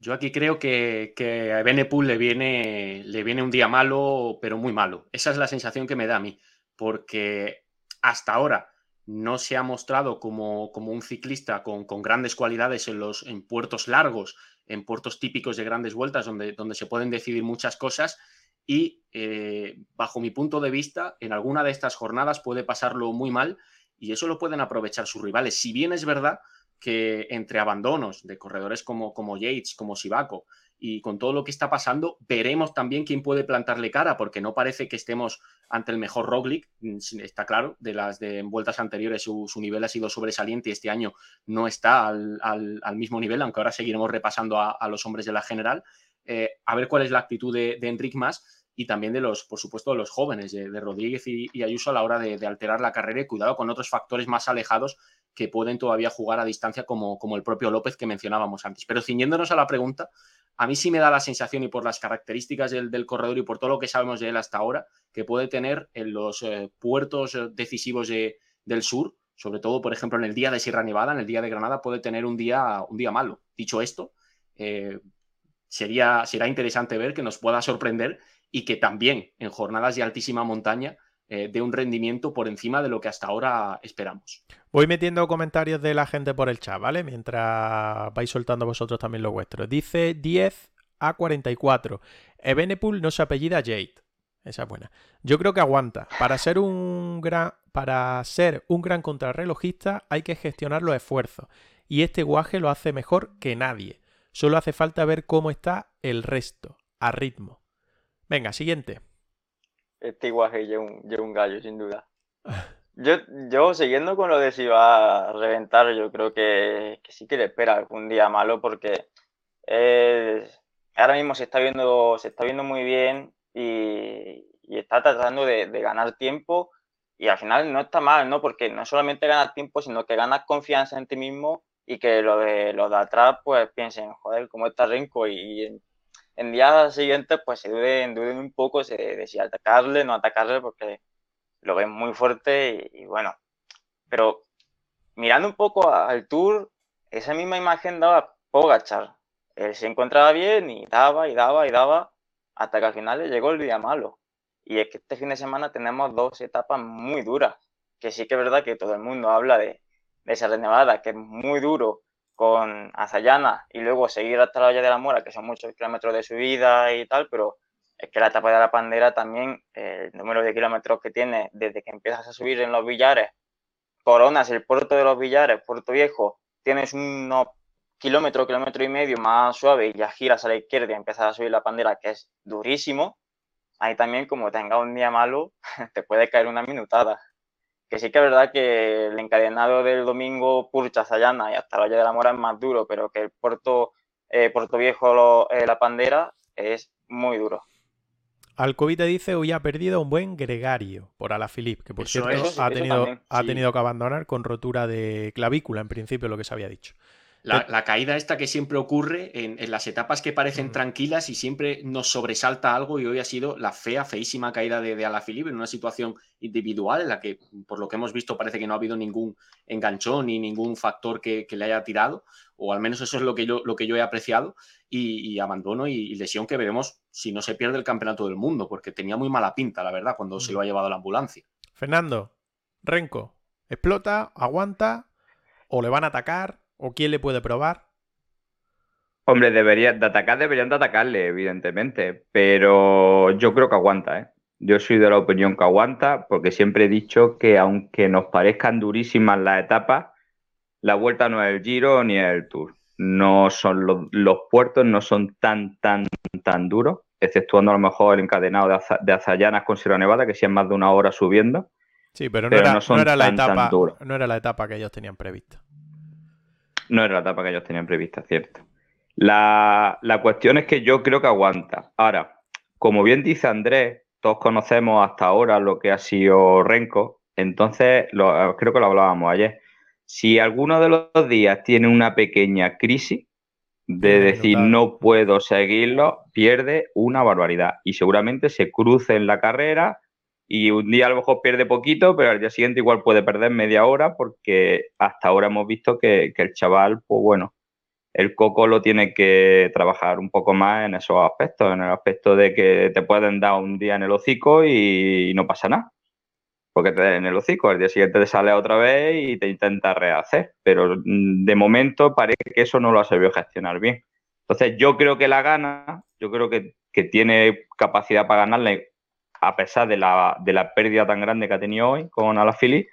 Yo aquí creo que, a Benepul le viene, le viene un día malo, pero muy malo. Esa es la sensación que me da a mí, porque hasta ahora no se ha mostrado como, como un ciclista con, grandes cualidades en, los, en puertos largos, en puertos típicos de grandes vueltas, donde, donde se pueden decidir muchas cosas. Y eh, bajo mi punto de vista, en alguna de estas jornadas puede pasarlo muy mal y eso lo pueden aprovechar sus rivales. Si bien es verdad que entre abandonos de corredores como, como Yates, como Sibaco y con todo lo que está pasando, veremos también quién puede plantarle cara, porque no parece que estemos ante el mejor Roglic, mm, está claro, de las de vueltas anteriores su, nivel ha sido sobresaliente y este año no está al, mismo nivel, aunque ahora seguiremos repasando a, los hombres de la general, eh, a ver cuál es la actitud de, de Enric Mas y también de los, por supuesto, de los jóvenes, de, Rodríguez y, Ayuso a la hora de, alterar la carrera y cuidado con otros factores más alejados que pueden todavía jugar a distancia como, como el propio López que mencionábamos antes. Pero ciñéndonos a la pregunta, a mí sí me da la sensación y por las características del, corredor y por todo lo que sabemos de él hasta ahora, que puede tener en los eh, puertos eh, decisivos del sur, sobre todo, por ejemplo, en el día de Sierra Nevada, en el día de Granada, puede tener un día, un día malo. Dicho esto, eh, sería, será interesante ver que nos pueda sorprender y que también en jornadas de altísima montaña eh, dé un rendimiento por encima de lo que hasta ahora esperamos. Voy metiendo comentarios de la gente por el chat, ¿vale? Mientras vais soltando vosotros también lo vuestro. Dice 10 a 44. Ebenepul no se apellida Jade. Esa es buena. Yo creo que aguanta. Para ser un gran, para ser un gran contrarrelojista hay que gestionar los esfuerzos. Y este guaje lo hace mejor que nadie. Solo hace falta ver cómo está el resto, a ritmo. Venga, siguiente. Este guaje lleva un, un gallo, sin duda. Yo, yo, siguiendo con lo de si va a reventar, yo creo que, sí que le espera algún día malo porque ahora mismo se está viendo, se está viendo muy bien y, está tratando de, ganar tiempo y al final no está mal, ¿no? Porque no solamente ganas tiempo, sino que ganas confianza en ti mismo y que lo de, los de atrás pues piensen, joder, cómo está Renko y, en días siguientes pues se duden, duden un poco de, si atacarle, no atacarle, porque lo ven muy fuerte y, bueno. Pero mirando un poco al tour, esa misma imagen daba Pogachar. Él se encontraba bien y daba y daba y daba hasta que al final le llegó el día malo. Y es que este fin de semana tenemos dos etapas muy duras, que sí que es verdad que todo el mundo habla de, de esa Nevada, que es muy duro con Azayana y luego seguir hasta la Valle de la Mora, que son muchos kilómetros de subida y tal, pero es que la etapa de la Pandera también, el número de kilómetros que tiene desde que empiezas a subir en los billares, coronas el puerto de los billares, Puerto Viejo, tienes unos kilómetro, kilómetro y medio más suave y ya giras a la izquierda y empiezas a subir la Pandera, que es durísimo, ahí también como tenga un día malo, [laughs] te puede caer una minutada que sí que es verdad que el encadenado del domingo Purcha, Sayana y hasta la Valle de la Mora es más duro, pero que el Puerto, eh, Puerto Viejo, eh, La Pandera, es muy duro. Alcovite dice hoy ha perdido un buen gregario por Alaphilippe, que por cierto ha, tenido, ha tenido que abandonar con rotura de clavícula, en principio, lo que se había dicho. La, caída esta que siempre ocurre en, las etapas que parecen tranquilas y siempre nos sobresalta algo y hoy ha sido la fea, feísima caída de, de Alaphilippe en una situación individual en la que, por lo que hemos visto, parece que no ha habido ningún enganchón ni ningún factor que, le haya tirado, o al menos eso es lo que yo, lo que yo he apreciado, y, abandono y, lesión que veremos si no se pierde el campeonato del mundo, porque tenía muy mala pinta, la verdad, cuando se lo ha llevado a la ambulancia. Fernando, Renko, ¿explota, aguanta o le van a atacar? ¿O quién le puede probar? Hombre, debería, de atacar deberían de atacarle, evidentemente, pero yo creo que aguanta, ¿eh? Yo soy de la opinión que aguanta, porque siempre he dicho que aunque nos parezcan durísimas las etapas, la vuelta no es el Giro ni el Tour. No son los, puertos no son tan, tan, tan duros, exceptuando a lo mejor el encadenado de, de Azayanas con Sierra Nevada, que sí es más de una hora subiendo. Sí, pero no, era, la etapa, no era la etapa que ellos tenían prevista. No era la etapa que ellos tenían prevista, cierto. La, cuestión es que yo creo que aguanta. Ahora, como bien dice Andrés, todos conocemos hasta ahora lo que ha sido Renko, entonces lo, creo que lo hablábamos ayer. Si alguno de los días tiene una pequeña crisis de decir no puedo seguirlo, pierde una barbaridad y seguramente se cruce en la carrera y un día a lo mejor pierde poquito, pero al día siguiente igual puede perder media hora porque hasta ahora hemos visto que, el chaval, pues bueno, el coco lo tiene que trabajar un poco más en esos aspectos, en el aspecto de que te pueden dar un día en el hocico y, no pasa nada. Porque te den en el hocico, al día siguiente te sale otra vez y te intenta rehacer. Pero mm, de momento parece que eso no lo ha sabido gestionar bien. Entonces yo creo que la gana, yo creo que, que tiene capacidad para ganarle a pesar de la, pérdida tan grande que ha tenido hoy con Alaphilippe,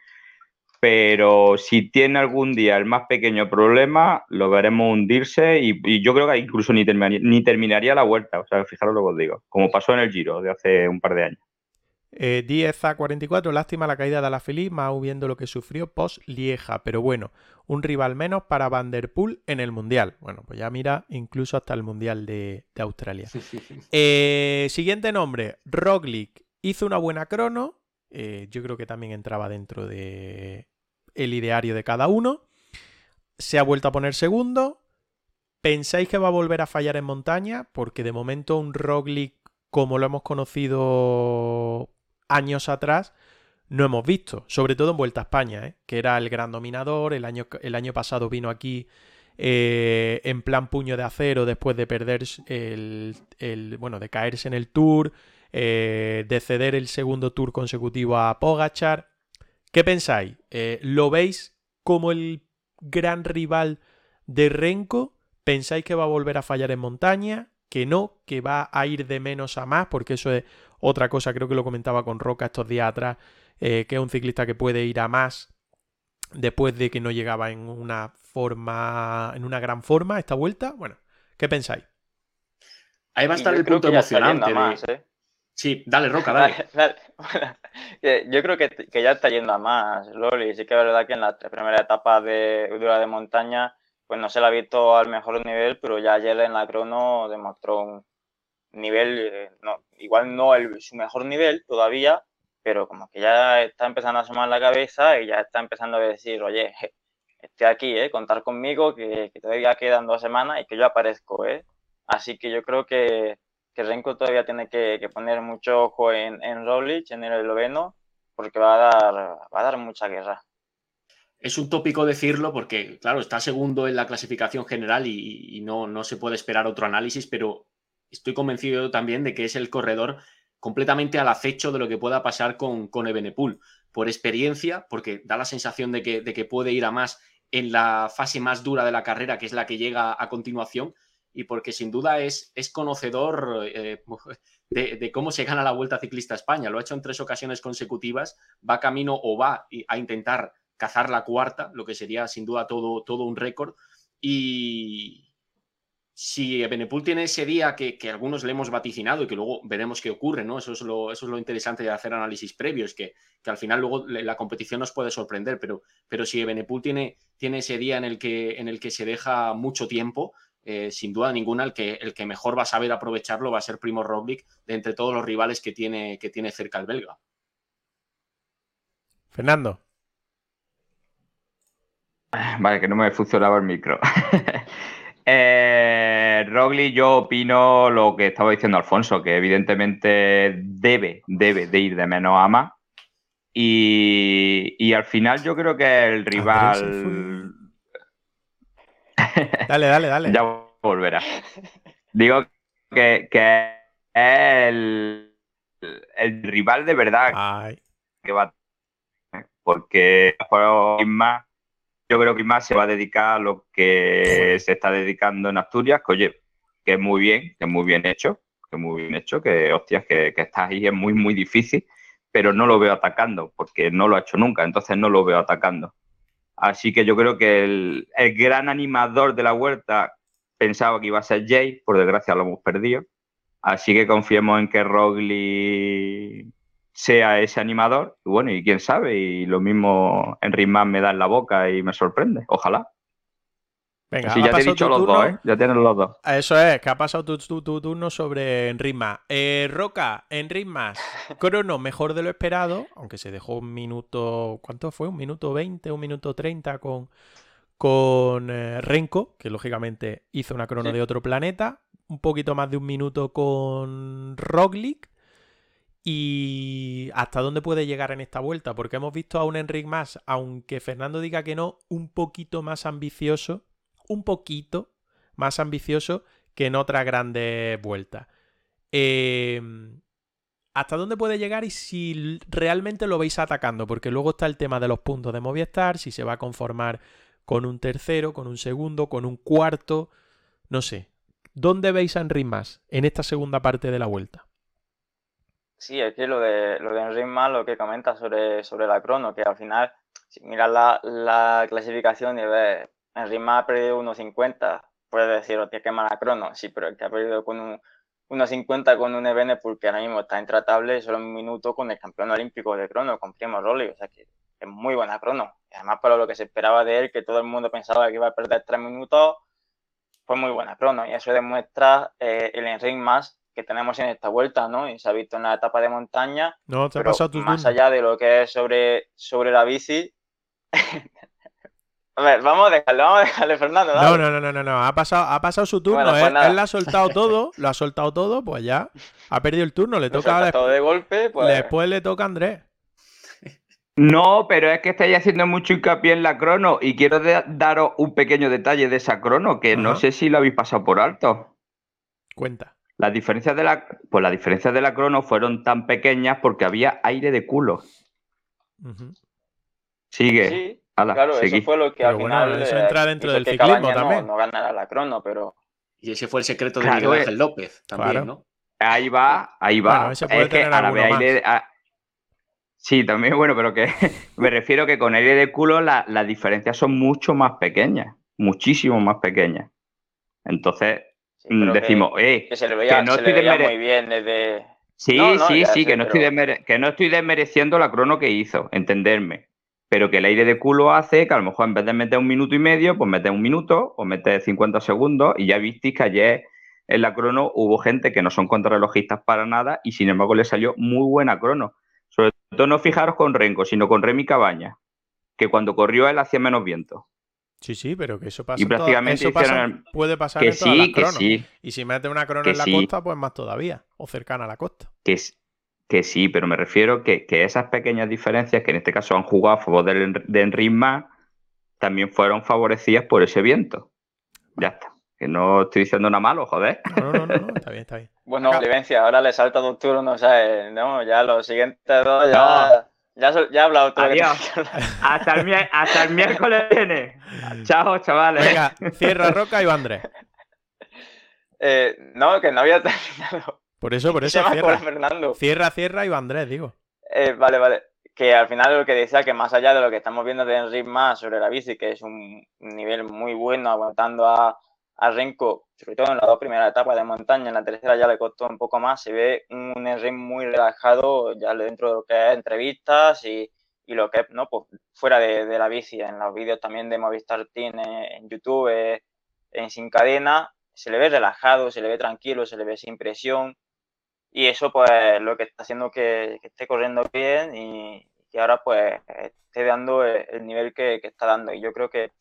pero si tiene algún día el más pequeño problema, lo veremos hundirse y, yo creo que incluso ni terminaría, ni terminaría la vuelta. O sea, fijaros lo que os digo, como pasó en el Giro de hace un par de años. 10 eh, a 44, lástima la caída de Alaphilippe, más viendo lo que sufrió post Lieja, pero bueno, un rival menos para Van Der Poel en el Mundial. Bueno, pues ya mira, incluso hasta el Mundial de, Australia. Eh, siguiente nombre, Roglic. Hizo una buena crono, eh, yo creo que también entraba dentro de el ideario de cada uno. Se ha vuelto a poner segundo. ¿Pensáis que va a volver a fallar en montaña? Porque de momento un Roglic como lo hemos conocido años atrás no hemos visto, sobre todo en Vuelta a España, ¿eh? que era el gran dominador, el año, el año pasado vino aquí eh, en plan puño de acero después de perder el, bueno, de caerse en el tour, eh, de ceder el segundo tour consecutivo a Pogachar. ¿Qué pensáis? ¿Lo veis como el gran rival de Renko? ¿Pensáis que va a volver a fallar en montaña? que no, que va a ir de menos a más, porque eso es otra cosa, creo que lo comentaba con Roca estos días atrás, eh, que es un ciclista que puede ir a más después de que no llegaba en una forma, en una gran forma esta vuelta. Bueno, ¿qué pensáis? Ahí va a estar el punto emocionante. ¿eh? Sí, dale, Roca, dale. [laughs] [laughs] Yo creo que, que, ya está yendo a más, Loli. Sí que es verdad que en la primera etapa de dura de montaña pues no se la ha visto al mejor nivel, pero ya ayer en la crono demostró un nivel, eh, no, igual no el, su mejor nivel todavía, pero como que ya está empezando a asomar la cabeza y ya está empezando a decir, oye, estoy aquí, ¿eh? contar conmigo, que, todavía quedan dos semanas y que yo aparezco. ¿eh? Así que yo creo que, que Renko todavía tiene que, poner mucho ojo en, en Roglic, en el esloveno, porque va a dar, va a dar mucha guerra es un tópico decirlo porque, claro, está segundo en la clasificación general y, no, no, se puede esperar otro análisis, pero estoy convencido también de que es el corredor completamente al acecho de lo que pueda pasar con, con Ebenepul. Por experiencia, porque da la sensación de que, de que puede ir a más en la fase más dura de la carrera, que es la que llega a continuación, y porque sin duda es, es conocedor eh, [laughs] de, de, cómo se gana la Vuelta Ciclista a España. Lo ha hecho en tres ocasiones consecutivas, va camino o va a intentar cazar la cuarta, lo que sería sin duda todo, todo un récord. Y si Benepul tiene ese día que, algunos le hemos vaticinado y que luego veremos qué ocurre, ¿no? Eso es lo, eso es lo interesante de hacer análisis previos, que, que al final luego la competición nos puede sorprender, pero, pero si Benepul tiene, tiene ese día en el que, en el que se deja mucho tiempo, eh, sin duda ninguna, el que, el que mejor va a saber aprovecharlo va a ser Primo Roglic de entre todos los rivales que tiene, que tiene cerca el belga. Fernando. Vale, que no me funcionaba el micro. [laughs] eh, Rogli, yo opino lo que estaba diciendo Alfonso, que evidentemente debe, debe de ir de menos a más. Y, al final yo creo que el rival... [laughs] dale, dale, dale. ya volverá. Digo que, que es el, el, rival de verdad que va porque por más yo creo que más se va a dedicar a lo que se está dedicando en Asturias, que oye, que es muy bien, que es muy bien hecho, que es muy bien hecho, que hostias, que, que estás ahí es muy, muy difícil, pero no lo veo atacando, porque no lo ha hecho nunca, entonces no lo veo atacando. Así que yo creo que el, el gran animador de la huerta pensaba que iba a ser Jay, por desgracia lo hemos perdido. Así que confiemos en que Rogli sea ese animador. Y bueno, y quién sabe, y lo mismo Enric Man me da en la boca y me sorprende. Ojalá. Venga, ya te he dicho los dos, ¿eh? Ya tienes los dos. Eso es, que ha pasado tu, turno sobre Enric Eh, Roca, Enric Más, [laughs] crono mejor de lo esperado, aunque se dejó un minuto, ¿cuánto fue? Un minuto 20, un minuto 30 con, con eh, Renko, que lógicamente hizo una crono de otro planeta, un poquito más de un minuto con Roglic y hasta dónde puede llegar en esta vuelta, porque hemos visto a un Enric más, aunque Fernando diga que no, un poquito más ambicioso, un poquito más ambicioso que en otras grandes vueltas. Em, ¿Hasta dónde puede llegar y si realmente lo veis atacando? Porque luego está el tema de los puntos de Movistar, si se va a conformar con un tercero, con un segundo, con un cuarto, no sé. ¿Dónde veis a Enric más en esta segunda parte de la vuelta? Sí, es que lo de, lo de lo que comenta sobre, sobre la crono, que al final si miras la, la clasificación y ves, Henry Mas ha perdido 1.50, puedes decir, hostia, qué mala crono. Sí, pero el que ha perdido con un 1.50 con un EBN porque ahora mismo está intratable solo un minuto con el campeón olímpico de crono, con Primo Rolli. O sea que es muy buena crono. Y además, para lo que se esperaba de él, que todo el mundo pensaba que iba a perder tres minutos, fue muy buena crono. Y eso demuestra eh, el enring más que tenemos en esta vuelta, ¿no? Y se ha visto en la etapa de montaña. No, te ha pero pasado tu más allá de lo que es sobre, sobre la bici. [laughs] a ver, vamos a dejarlo, vamos a dejarle, Fernando. No, dale. no, no, no, no, no. Ha pasado, ha pasado su turno. Bueno, pues él, nada. él lo ha soltado [laughs] todo, lo ha soltado todo, pues ya. Ha perdido el turno. Le Lo toca todo de golpe, pues. Después le toca a Andrés. No, pero es que estáis haciendo mucho hincapié en la crono y quiero daros un pequeño detalle de esa crono que no sé si lo habéis pasado por alto. Cuenta. Las diferencias de la, pues las diferencias de la crono fueron tan pequeñas porque había aire de culo. Sigue. Sí, Ala, claro, seguí. eso fue lo que Pero al bueno, final. eso eh, entra dentro del que ciclismo Cabañas no- también. No, ganara la crono, pero. Y ese fue el secreto de Claro, Miguel. Ángel López también, Claro. ¿no? Ahí va, ahí va. Bueno, ese puede es que tener al alguno haber aire. a- Sí, también, bueno, pero que [laughs] me refiero que con aire de culo la- las diferencias son mucho más pequeñas, muchísimo más pequeñas. Entonces sí, pero que- decimos, eh, Que, se le veía, que no se le estoy veía muy bien desde. Sí, No, no, sí, sí, sé, que, no estoy pero- desmere- que no estoy desmereciendo la crono que hizo, entenderme. Pero que el aire de culo hace que a lo mejor en vez de meter un minuto y medio, pues meter un minuto o meter 50 segundos. Y ya visteis que ayer en la crono hubo gente que no son contrarrelojistas para nada y sin embargo le salió muy buena crono. Sobre todo no fijaros con Renko, sino con Remy Cabaña, que cuando corrió él hacía menos viento. Sí, sí, pero que eso pasa. Y prácticamente eso pasa- hicieron el- puede pasar Que en todas las sí, que cronos. sí, Y si mete una crono Que en la sí. costa, pues más todavía. O cercana a la costa. que, que sí, pero me refiero que, que esas pequeñas diferencias, que en este caso han jugado a favor del En- de Enric también fueron favorecidas por ese viento. Ya está. Que no estoy diciendo nada malo, joder. No, no, no, no, está bien, está bien. Bueno, Acá- Olivencia, ahora le salta dos turnos, ¿sabes? No, ya los siguientes dos ya. Ya, ya he hablado todo. Adiós. que. Hasta el, hasta el miércoles viene. [laughs] Chao, chavales. Venga, cierra [laughs] Roca y va Andrés. Eh, no, que no había terminado. Por eso, por eso cierra. Fernando. Cierra, cierra y va Andrés, digo. Eh, vale, vale. Que al final lo que decía, que más allá de lo que estamos viendo de Enric más sobre la bici, que es un nivel muy bueno, aguantando a, a Renko, sobre todo en las dos primeras etapas de montaña, en la tercera ya le costó un poco más, se ve un Enric muy relajado ya dentro de lo que es entrevistas y, y lo que es, ¿no? Pues fuera de, la bici, en los vídeos también de Movistar Team eh, en YouTube, eh, en Sin Cadena, se le ve relajado, se le ve tranquilo, se le ve sin presión. Y eso, pues, lo que está haciendo que, esté corriendo bien y que ahora, pues, esté dando el, el nivel que está dando. Y yo creo que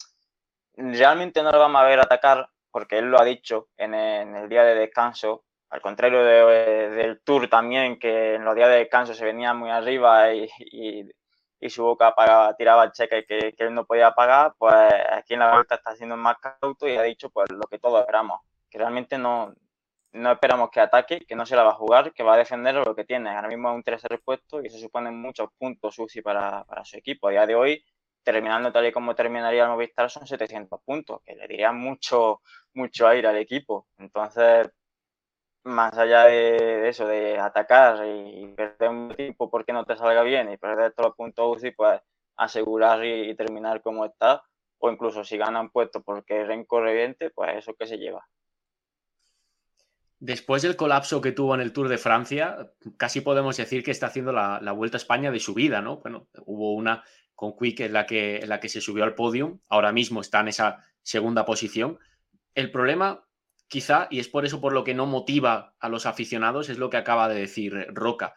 realmente no lo vamos a ver atacar, porque él lo ha dicho en el, el día de descanso, al contrario de- del Tour también, que en los días de descanso se venía muy arriba y, su boca pagaba, tiraba cheques que, que él no podía pagar, pues aquí en la vuelta está siendo más cauto y ha dicho pues lo que todos esperamos, que realmente no, no esperamos que ataque, que no se la va a jugar, que va a defender lo que tiene. Ahora mismo es un tercer puesto y eso supone muchos puntos UCI para, para su equipo. A día de hoy, terminando tal y como terminaría el Movistar, son 700 puntos, que le diría mucho, mucho aire al equipo. Entonces, más allá de, eso, de atacar y perder un tiempo porque no te salga bien y perder todos los puntos UCI, pues asegurar y, terminar como está. O incluso si ganan puesto porque Renko reviente, pues eso que se lleva. Después del colapso que tuvo en el Tour de Francia, casi podemos decir que está haciendo la, la Vuelta a España de su vida, ¿no? Bueno, hubo una con Quick en la, que, la que se subió al podium, ahora mismo está en esa segunda posición. El problema, quizá, y es por eso por lo que no motiva a los aficionados, es lo que acaba de decir Roca.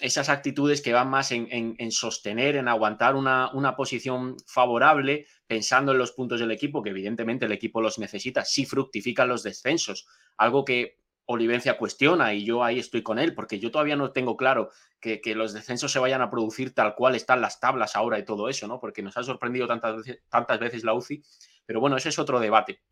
Esas actitudes que van más en sostener, en aguantar una, una posición favorable, pensando en los puntos del equipo, que evidentemente el equipo los necesita, si fructifican los descensos, algo que Olivencia cuestiona y yo ahí estoy con él, porque yo todavía no tengo claro que, los descensos se vayan a producir tal cual están las tablas ahora y todo eso, ¿no? Porque nos ha sorprendido tantas veces, tantas veces la UCI, pero bueno, ese es otro debate.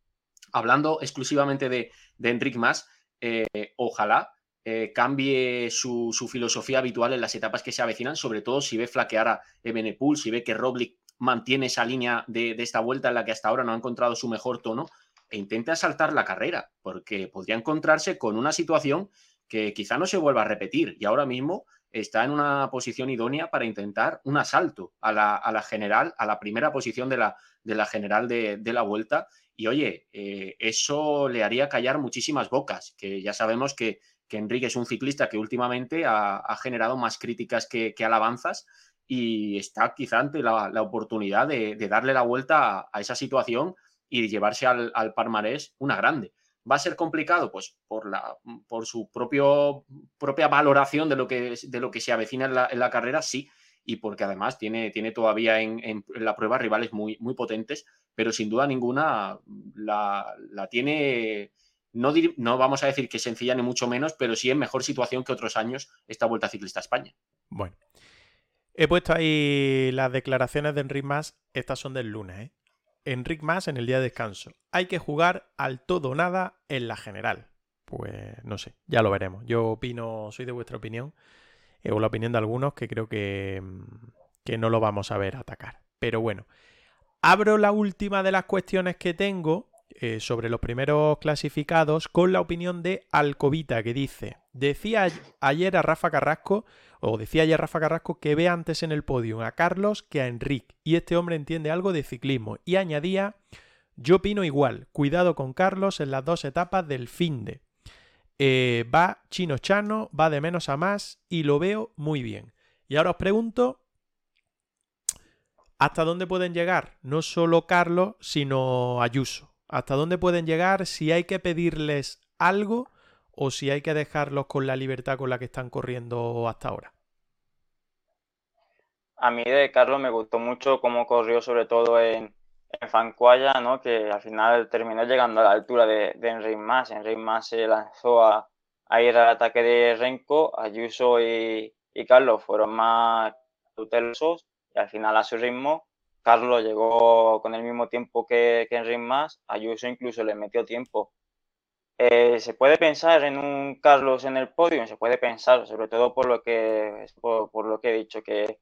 Hablando exclusivamente de, de Enric Mas, eh, ojalá eh, cambie su, su filosofía habitual en las etapas que se avecinan, sobre todo si ve flaquear a Ebenepul, si ve que Roglic mantiene esa línea de, de esta vuelta en la que hasta ahora no ha encontrado su mejor tono, e intente asaltar la carrera, porque podría encontrarse con una situación que quizá no se vuelva a repetir. Y ahora mismo está en una posición idónea para intentar un asalto a la, general, a la primera posición de la, de la general de, la vuelta. Y oye, eh, eso le haría callar muchísimas bocas, que ya sabemos que, Enrique es un ciclista que últimamente ha, generado más críticas que, alabanzas y está quizá ante la, oportunidad de, darle la vuelta a, esa situación y llevarse al, al Parmarés una grande. ¿Va a ser complicado? Pues por, la, por su propio, propia valoración de lo, que, de lo que se avecina en la, carrera, sí, y porque además tiene, tiene todavía en, la prueba rivales muy, muy potentes, pero sin duda ninguna la, tiene, no, no vamos a decir que sencilla ni mucho menos, pero sí en mejor situación que otros años esta Vuelta Ciclista a España. Bueno, he puesto ahí las declaraciones de Enric Mas, estas son del lunes, ¿eh? Enric Más en el día de descanso. Hay que jugar al todo o nada en la general. Pues no sé, ya lo veremos. Yo opino, soy de vuestra opinión, eh, o la opinión de algunos que creo que, mm, que no lo vamos a ver atacar. Pero bueno, abro la última de las cuestiones que tengo eh, sobre los primeros clasificados con la opinión de Alcobita que dice, decía ayer a Rafa Carrasco o decía ya Rafa Carrasco que ve antes en el podio a Carlos que a Enric, y este hombre entiende algo de ciclismo, y añadía, yo opino igual, cuidado con Carlos en las dos etapas del fin de. Eh, va chino chano, va de menos a más, y lo veo muy bien. Y ahora os pregunto, ¿hasta dónde pueden llegar? No solo Carlos, sino Ayuso. ¿Hasta dónde pueden llegar si hay que pedirles algo? O si hay que dejarlos con la libertad con la que están corriendo hasta ahora. A mí de Carlos me gustó mucho cómo corrió sobre todo en, en Fancuaya, ¿no? que al final terminó llegando a la altura de, de Enric Mas. Enric Mas se lanzó a, ir al ataque de Renko, Ayuso y, Carlos fueron más tutelosos y al final a su ritmo Carlos llegó con el mismo tiempo que, que Enric Mas, Ayuso incluso le metió tiempo eh, se puede pensar en un Carlos en el podio, se puede pensar, sobre todo por lo que, por, lo que he dicho, que,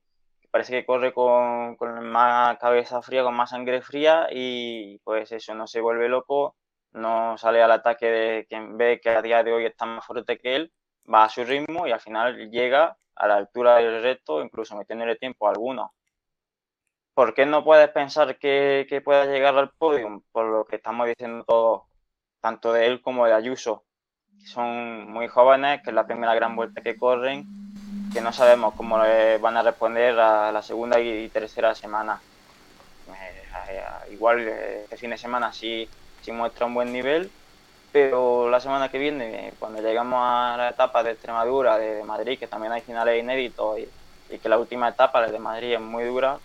parece que corre con, más cabeza fría, con más sangre fría y pues eso, no se vuelve loco, no sale al ataque de quien ve que a día de hoy está más fuerte que él, va a su ritmo y al final llega a la altura del reto, incluso metiéndole tiempo a alguno. ¿Por qué no puedes pensar que, que pueda llegar al podio? Por lo que estamos diciendo todos tanto de él como de Ayuso. Son muy jóvenes, que es la primera gran vuelta que corren, que no sabemos cómo van a responder a la segunda y tercera semana. Eh, igual eh, este fin de semana sí, sí muestra un buen nivel, pero la semana que viene, cuando llegamos a la etapa de Extremadura, de, Madrid, que también hay finales inéditos y, y, que la última etapa, la de Madrid, es muy dura,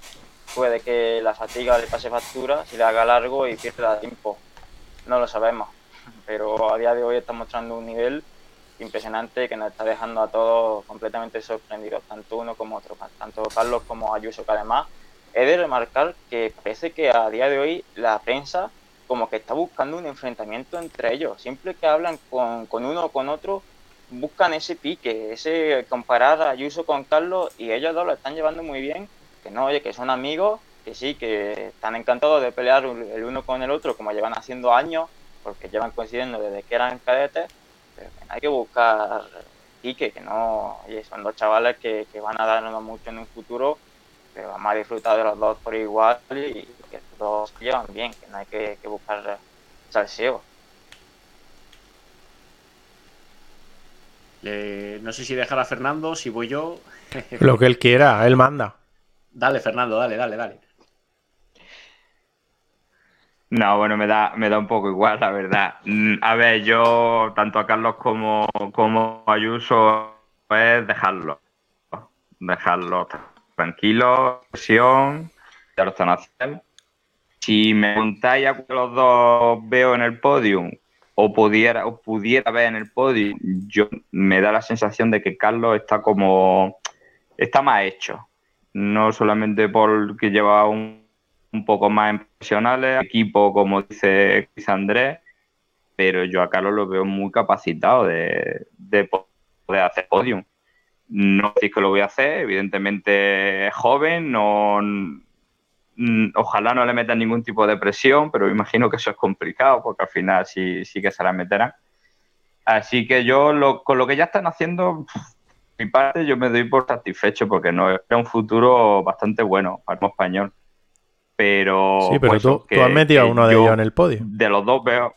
puede que la fatiga le pase factura, si le haga largo y pierda tiempo. No lo sabemos pero a día de hoy está mostrando un nivel impresionante que nos está dejando a todos completamente sorprendidos, tanto uno como otro, tanto Carlos como Ayuso, que además he de remarcar que parece que a día de hoy la prensa como que está buscando un enfrentamiento entre ellos, siempre que hablan con, con uno o con otro, buscan ese pique, ese comparar Ayuso con Carlos y ellos dos lo están llevando muy bien, que no, oye, que son amigos, que sí, que están encantados de pelear el uno con el otro como llevan haciendo años porque llevan coincidiendo desde que eran cadetes, pero hay que buscar pique, que no, oye, son dos chavales que, van a darnos mucho en un futuro, pero vamos a disfrutar de los dos por igual y que los dos se llevan bien, que no hay que, buscar salseo. no sé si dejar a Fernando, si voy yo. Lo que él quiera, él manda. Dale, Fernando, dale, dale, dale. No, bueno, me da, me da un poco igual, la verdad. Mm, a ver, yo, tanto a Carlos como, como Ayuso, es dejarlo. Dejarlo tranquilo, presión, ya lo están haciendo. Si me preguntáis a los dos veo en el podium o pudiera, o pudiera ver en el podium, yo me da la sensación de que Carlos está como está más hecho. No solamente porque lleva un un poco más profesionales, equipo como dice Andrés, pero yo a Carlos lo veo muy capacitado de, poder hacer podium. No sé que lo voy a hacer, evidentemente es joven, no, ojalá no le metan ningún tipo de presión, pero imagino que eso es complicado porque al final sí, sí que se la meterán. Así que yo con lo que ya están haciendo, mi parte yo me doy por satisfecho porque no era un futuro bastante bueno para el español. Pero. Sí, pero pues, tú, que- tú has metido a uno de yo ellos en el podio. De los dos veo.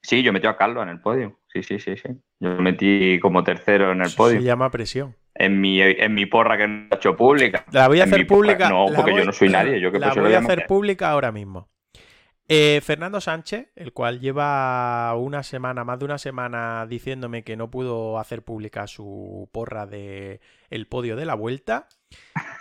Sí, yo metí a Carlos en el podio. Sí, sí, sí, sí. Yo metí como tercero en el Eso podio. Se llama presión. En mi, en mi porra que no he hecho pública. La voy a En hacer porra- pública. No, porque voy- yo no soy nadie. Yo que la pues, lo voy a hacer pública ahora mismo. Eh, Fernando Sánchez, el cual lleva una semana, más de una semana, diciéndome que no pudo hacer pública su porra de el podio de la vuelta,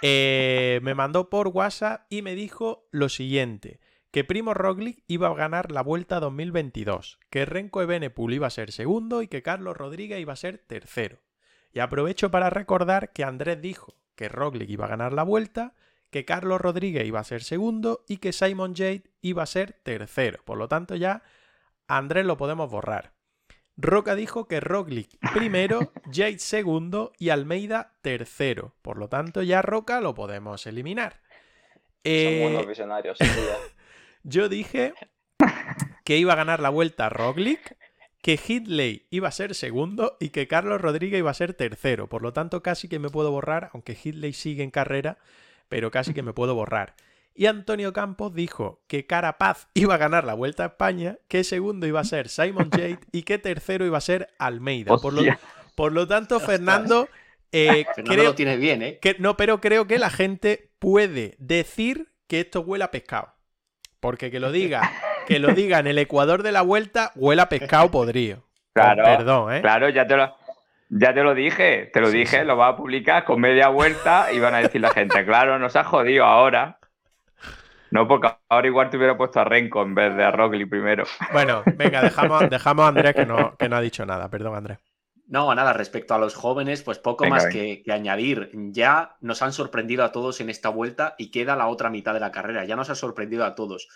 eh, me mandó por WhatsApp y me dijo lo siguiente: que Primo Roglic iba a ganar la vuelta 2022, que Renko Ebenepul iba a ser segundo y que Carlos Rodríguez iba a ser tercero. Y aprovecho para recordar que Andrés dijo que Roglic iba a ganar la vuelta, que Carlos Rodríguez iba a ser segundo y que Simon Jade iba a ser tercero. Por lo tanto, ya Andrés lo podemos borrar. Roca dijo que Roglic primero, [laughs] Jade segundo y Almeida tercero. Por lo tanto, ya Roca lo podemos eliminar. Eh, Son buenos visionarios. sin duda. [laughs] yo dije que iba a ganar la vuelta Roglic, que Hitley iba a ser segundo y que Carlos Rodríguez iba a ser tercero. Por lo tanto, casi que me puedo borrar, aunque Hitley sigue en carrera, pero casi que me puedo borrar. Y Antonio Campos dijo que Carapaz [laughs] iba a ganar la Vuelta a España, que segundo iba a ser Simon [laughs] Jade y que tercero iba a ser Almeida. Por lo, Hostia. por lo tanto, [laughs] Fernando, eh, Fernando creo, lo bien, ¿eh? que, no, pero creo que la gente puede decir que esto huele a pescado. Porque que lo diga, que lo diga en el Ecuador de la vuelta, huele a pescado podrido. Con Claro, perdón, ¿eh? Claro, ya te lo, ya te lo dije. Te lo Sí, dije, sí. lo vas a publicar con media vuelta y van a decir la gente, claro, nos ha jodido ahora. No, porque ahora igual te hubiera puesto a Renko en vez de a Roglic primero. Bueno, venga, dejamos, [laughs] dejamos a Andrés que no, que no ha dicho nada. Perdón, Andrés. No, nada, respecto a los jóvenes, pues poco Venga, más que, que añadir. Ya nos han sorprendido a todos en esta vuelta y queda la otra mitad de la carrera. Ya nos ha sorprendido a todos.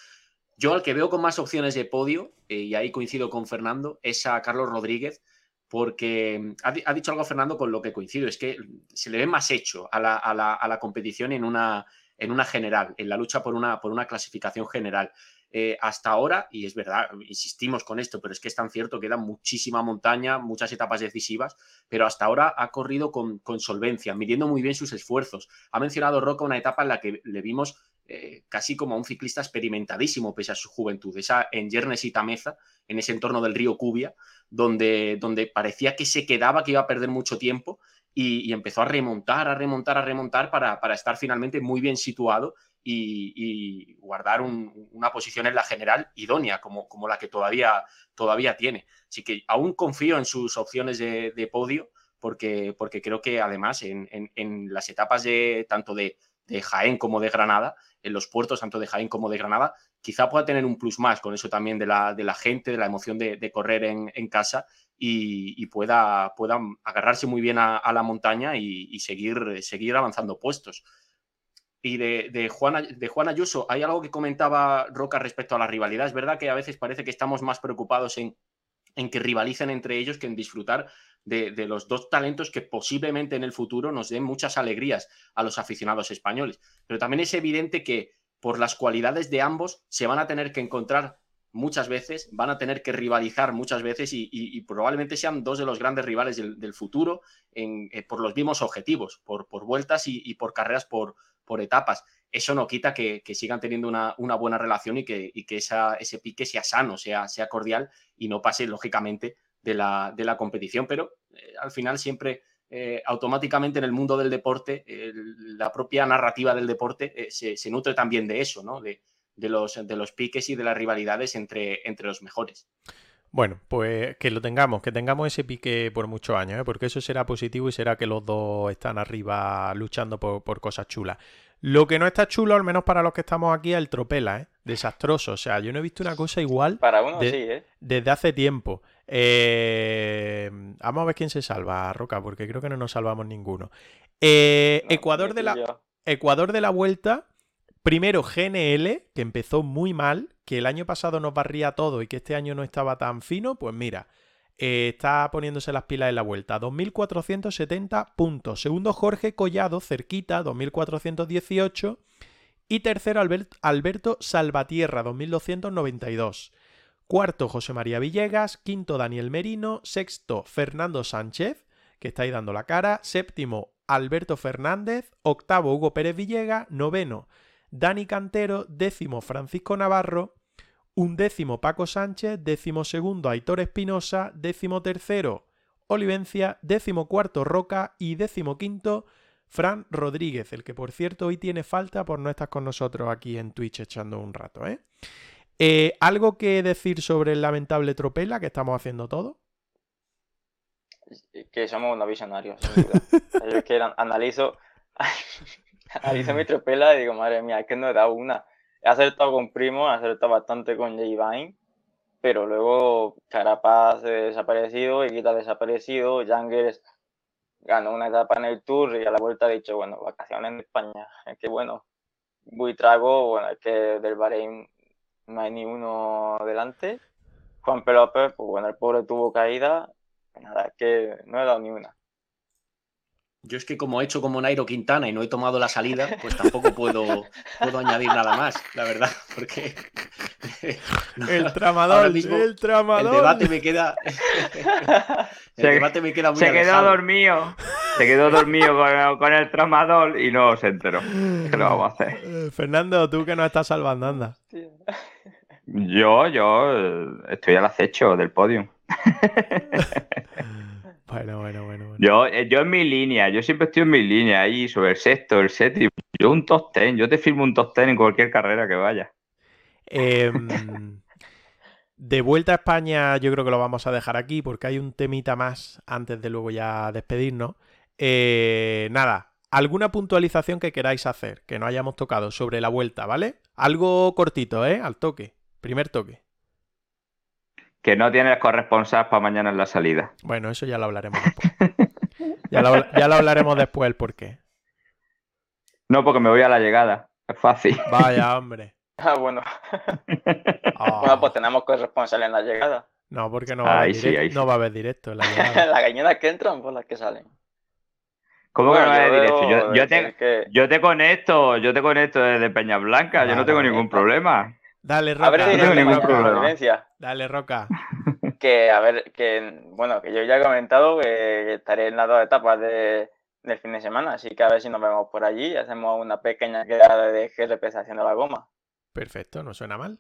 Yo al que veo con más opciones de podio, eh, y ahí coincido con Fernando, es a Carlos Rodríguez, porque mm, ha, ha dicho algo Fernando con lo que coincido, es que se le ve más hecho a la, a la- a la competición en una, en una general, en la lucha por una, por una clasificación general. Eh, hasta ahora, y es verdad, insistimos con esto, pero es que es tan cierto, queda muchísima montaña, muchas etapas decisivas, pero hasta ahora ha corrido con, con solvencia, midiendo muy bien sus esfuerzos. Ha mencionado Roca una etapa en la que le vimos eh, casi como a un ciclista experimentadísimo pese a su juventud, esa en Yernes y Tameza, en ese entorno del río Cubia, donde, donde parecía que se quedaba, que iba a perder mucho tiempo y, empezó a remontar, a remontar, a remontar para, para estar finalmente muy bien situado y, y guardar un- una posición en la general idónea, como, como la que todavía, todavía tiene. Así que aún confío en sus opciones de, de podio, porque, porque creo que además en, en- en las etapas de tanto de, de Jaén como de Granada, en los puertos tanto de Jaén como de Granada, quizá pueda tener un plus más con eso también de la, de la gente, de la emoción de, de correr en, en casa y, y pueda, pueda agarrarse muy bien a, la montaña y, seguir, seguir avanzando puestos. Y de, de, de Juan Ayuso, hay algo que comentaba Roca respecto a la rivalidad. Es verdad que a veces parece que estamos más preocupados en, en que rivalicen entre ellos que en disfrutar de los dos talentos que posiblemente en el futuro nos den muchas alegrías a los aficionados españoles. Pero también es evidente que por las cualidades de ambos se van a tener que encontrar muchas veces, van a tener que rivalizar muchas veces y, probablemente sean dos de los grandes rivales del, futuro eh, por los mismos objetivos, por, vueltas y, por carreras por, etapas. Eso no quita que, sigan teniendo una, buena relación y que, ese pique sea sano, sea, cordial y no pase, lógicamente, de la, competición. Pero eh, al final siempre, eh, automáticamente en el mundo del deporte, la propia narrativa del deporte se, se nutre también de eso, ¿no? De, de los, de los piques y de las rivalidades entre, entre los mejores. Bueno, pues que lo tengamos, que tengamos ese pique por muchos años, ¿eh? porque eso será positivo y será que los dos están arriba luchando por, por cosas chulas. Lo que no está chulo, al menos para los que estamos aquí, es el tropela, ¿eh? Desastroso. O sea, yo no he visto una cosa igual Para uno De- sí, ¿eh? desde hace tiempo. Eh, Vamos a ver quién se salva, Roca, porque creo que no nos salvamos ninguno. Eh, No, Ecuador, de la. Ecuador de la Vuelta, primero GNL, que empezó muy mal, que el año pasado nos barría todo y que este año no estaba tan fino, pues mira, eh, está poniéndose las pilas en la Vuelta. 2.470 puntos. Segundo Jorge Collado, cerquita, 2.418. Y tercero Albert- Alberto Salvatierra, 2.292. Cuarto José María Villegas. Quinto Daniel Merino. Sexto Fernando Sánchez, que estáis dando la cara. Séptimo, Alberto Fernández. Octavo, Hugo Pérez Villegas. Noveno, Dani Cantero. Décimo, Francisco Navarro. Undécimo, Paco Sánchez. Décimo segundo, Aitor Espinosa. Décimo tercero, Olivencia. Décimo cuarto, Roca. Y décimo quinto, Fran Rodríguez, el que por cierto hoy tiene falta por no estar con nosotros aquí en Twitch echando un rato, ¿eh? eh algo que decir sobre el lamentable tropela que estamos haciendo todo? Que somos unos visionarios, Yo [laughs] que analizo, [laughs] analizo mi [laughs] tropela y digo, madre mía, es que no he dado una. He acertado con Primo, he acertado bastante con J. Vine, pero luego Carapaz desaparecido, Eguita desaparecido, Jangers ganó una etapa en el Tour y a la vuelta ha dicho, bueno, vacaciones en España. Es que bueno, Buitrago, bueno, es que del Bahrein no hay ni uno delante. Juan López, pues bueno, el pobre tuvo caída. Nada, es que no he dado ni una. Yo es que como he hecho como Nairo Quintana y no he tomado la salida, pues tampoco puedo, puedo añadir nada más, la verdad, [laughs] porque... [laughs] el tramador, el tramador. El debate me queda... [laughs] el se, debate me queda muy Se quedó dormido. Se quedó dormido con, el tramador y no se enteró. ¿Qué lo vamos a hacer? Eh, Fernando, tú que nos estás salvando, anda. Yo, yo eh, estoy al acecho del podio. Bueno, bueno, bueno. Yo, eh, yo en mi línea, yo siempre estoy en mi línea ahí sobre el sexto, el séptimo. Yo un top ten, yo te firmo un top ten en cualquier carrera que vaya. Em, [laughs] de vuelta a España, yo creo que lo vamos a dejar aquí porque hay un temita más antes de luego ya despedirnos. Eh, nada, alguna puntualización que queráis hacer, que no hayamos tocado sobre la vuelta, ¿vale? Algo cortito, ¿eh? Al toque, primer toque que no tienes corresponsal para mañana en la salida. Bueno, eso ya lo hablaremos después. ya, lo, hablaremos después el por qué. No, porque me voy a la llegada. Es fácil. Vaya, [laughs] hombre. Ah, bueno. Ah. Bueno, pues tenemos corresponsal en la llegada. No, porque no va, a, haber directo, no va a haber directo en la [laughs] llegada. las gallinas que entran, pues las que salen. ¿Cómo que no va a haber directo? Yo, te, yo te conecto, yo te conecto desde Peña Blanca, yo no tengo ningún problema. Dale, Roca. no tengo ningún problema. Dale, Roca. Que, a ver, que, bueno, que yo ya he comentado que estaré en las dos etapas de, del fin de semana, así que a ver si nos vemos por allí y hacemos una pequeña quedada de GRP haciendo la goma. Perfecto, no suena mal.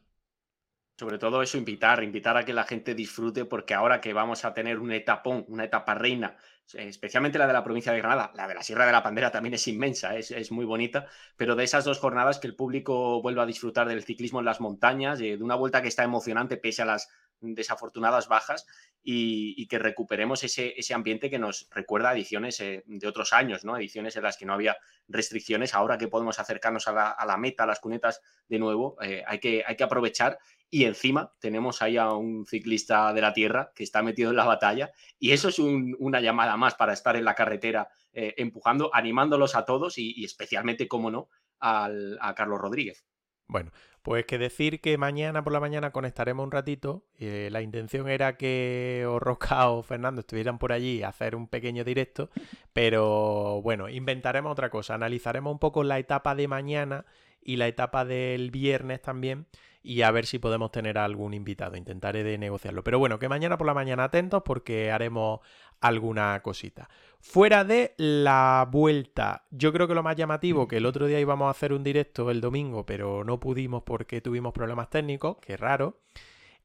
Sobre todo eso, invitar, invitar a que la gente disfrute, porque ahora que vamos a tener un etapón, una etapa reina especialmente la de la provincia de Granada, la de la Sierra de la Pandera también es inmensa, es, muy bonita, pero de esas dos jornadas que el público vuelva a disfrutar del ciclismo en las montañas, de una vuelta que está emocionante pese a las desafortunadas bajas y, que recuperemos ese, ese, ambiente que nos recuerda a ediciones eh, de otros años, ¿no? Ediciones en las que no había restricciones, ahora que podemos acercarnos a la, meta, a las cunetas de nuevo, eh, hay, que, hay que aprovechar y encima tenemos ahí a un ciclista de la tierra que está metido en la batalla y eso es una llamada más para estar en la carretera eh, empujando, animándolos a todos y, especialmente, como no, a Carlos Rodríguez. Bueno, pues que decir que mañana por la mañana conectaremos un ratito. Eh, la intención era que o o Fernando estuvieran por allí a hacer un pequeño directo, pero bueno, inventaremos otra cosa. Analizaremos un poco la etapa de mañana y la etapa del viernes también y a ver si podemos tener algún invitado. Intentaré de negociarlo. Pero bueno, que mañana por la mañana atentos porque haremos alguna cosita. Fuera de la vuelta, yo creo que lo más llamativo, que el otro día íbamos a hacer un directo el domingo, pero no pudimos porque tuvimos problemas técnicos, que raro.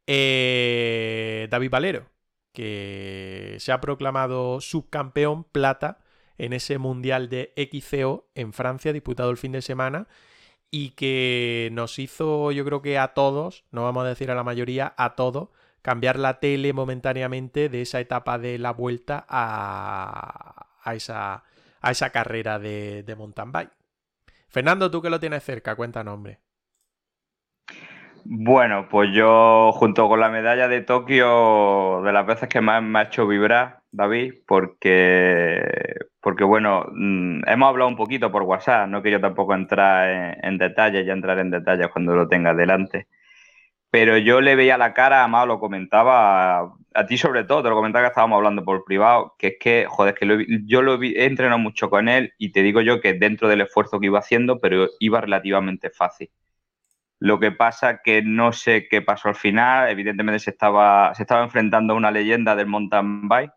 Eh, David Valero, que se ha proclamado subcampeón plata en ese mundial de XCO en Francia, disputado el fin de semana y que nos hizo, yo creo que a todos, no vamos a decir a la mayoría, a todos, cambiar la tele momentáneamente de esa etapa de la vuelta a, esa, a esa, carrera de, de, mountain bike. Fernando, tú que lo tienes cerca, cuenta nombre. Bueno, pues yo junto con la medalla de Tokio, de las veces que más me ha hecho vibrar, David, porque porque bueno, mm, hemos hablado un poquito por WhatsApp, no quiero tampoco entrar en, detalles, ya entrar en detalles cuando lo tenga delante. Pero yo le veía la cara, Amado lo comentaba, a, ti sobre todo, te lo comentaba que estábamos hablando por privado, que es que, joder, que yo lo he entrenado mucho con él y te digo yo que dentro del esfuerzo que iba haciendo, pero iba relativamente fácil. Lo que pasa que no sé qué pasó al final, evidentemente se estaba, se estaba enfrentando a una leyenda del mountain bike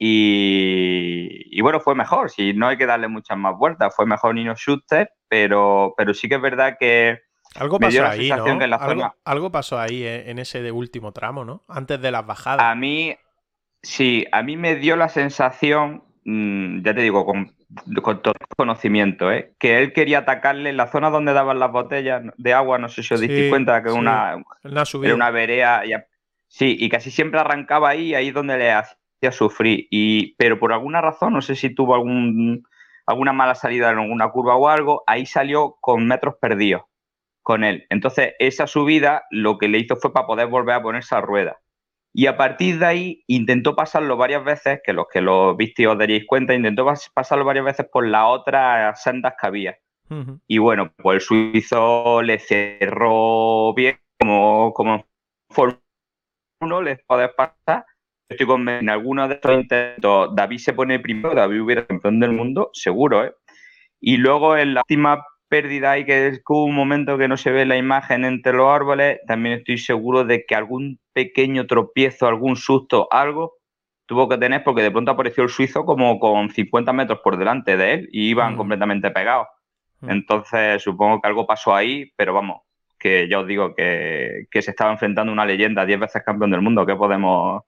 Y, bueno, fue mejor, si no hay que darle muchas más vueltas, fue mejor Nino Schuster, pero, pero sí que es verdad que algo pasó ahí, ¿no? algo, pasó ahí en ese de último tramo, ¿no? Antes de las bajadas. A mí, sí, a mí me dio la sensación, mm, ya te digo, con, todo conocimiento, ¿eh? que él quería atacarle en la zona donde daban las botellas de agua, no sé si os diste cuenta, que una, era una verea. sí, y casi siempre arrancaba ahí, ahí donde le hacía sufrir. Y, pero por alguna razón, no sé si tuvo algún, alguna mala salida en alguna curva o algo, ahí salió con metros perdidos con él. Entonces, esa subida lo que le hizo fue para poder volver a ponerse a rueda. Y a partir de ahí intentó pasarlo varias veces, que los que lo viste os daríais cuenta, intentó pasarlo varias veces por las otras sendas que había. Y bueno, pues el suizo le cerró bien, como, como Fórmula 1, les podés pasar. Estoy convencido en algunos de estos intentos, David se pone primero, David hubiera campeón del mundo, seguro, ¿eh? Y luego en la última pérdida y que hubo un momento que no se ve la imagen entre los árboles, también estoy seguro de que algún pequeño tropiezo, algún susto, algo tuvo que tener porque de pronto apareció el suizo como con 50 metros por delante de él y iban mm. completamente pegados. Mm. Entonces supongo que algo pasó ahí, pero vamos, que ya os digo que, se estaba enfrentando una leyenda, 10 veces campeón del mundo, ¿qué podemos,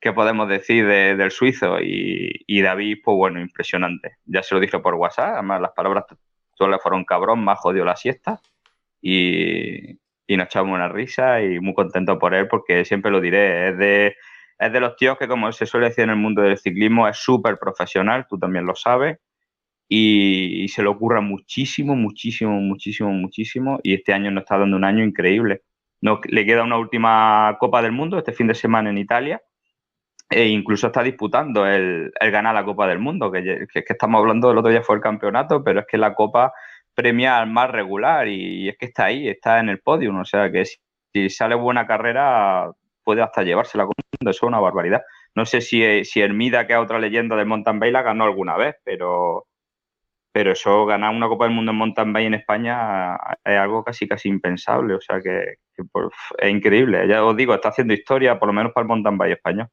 qué podemos decir del suizo? Y, y, David, pues bueno, impresionante. Ya se lo dije por WhatsApp, además las palabras le fueron cabrón, más jodió la siesta y, nos echamos una risa y muy contento por él porque siempre lo diré, es de, es de los tíos que como se suele decir en el mundo del ciclismo es súper profesional, tú también lo sabes, y, se le ocurra muchísimo, muchísimo, muchísimo, muchísimo y este año nos está dando un año increíble. No, le queda una última Copa del Mundo este fin de semana en Italia e incluso está disputando el, ganar la Copa del Mundo, que, que, que, estamos hablando del otro día fue el campeonato, pero es que la Copa premia al más regular y, es que está ahí, está en el podio, o sea que si, sale buena carrera puede hasta llevarse la Copa del Mundo, eso es una barbaridad. No sé si, si Hermida, que es otra leyenda del mountain bike, la ganó alguna vez, pero, pero eso, ganar una Copa del Mundo en mountain bike en España es algo casi casi impensable, o sea que, es increíble. Ya os digo, está haciendo historia, por lo menos para el mountain bike español.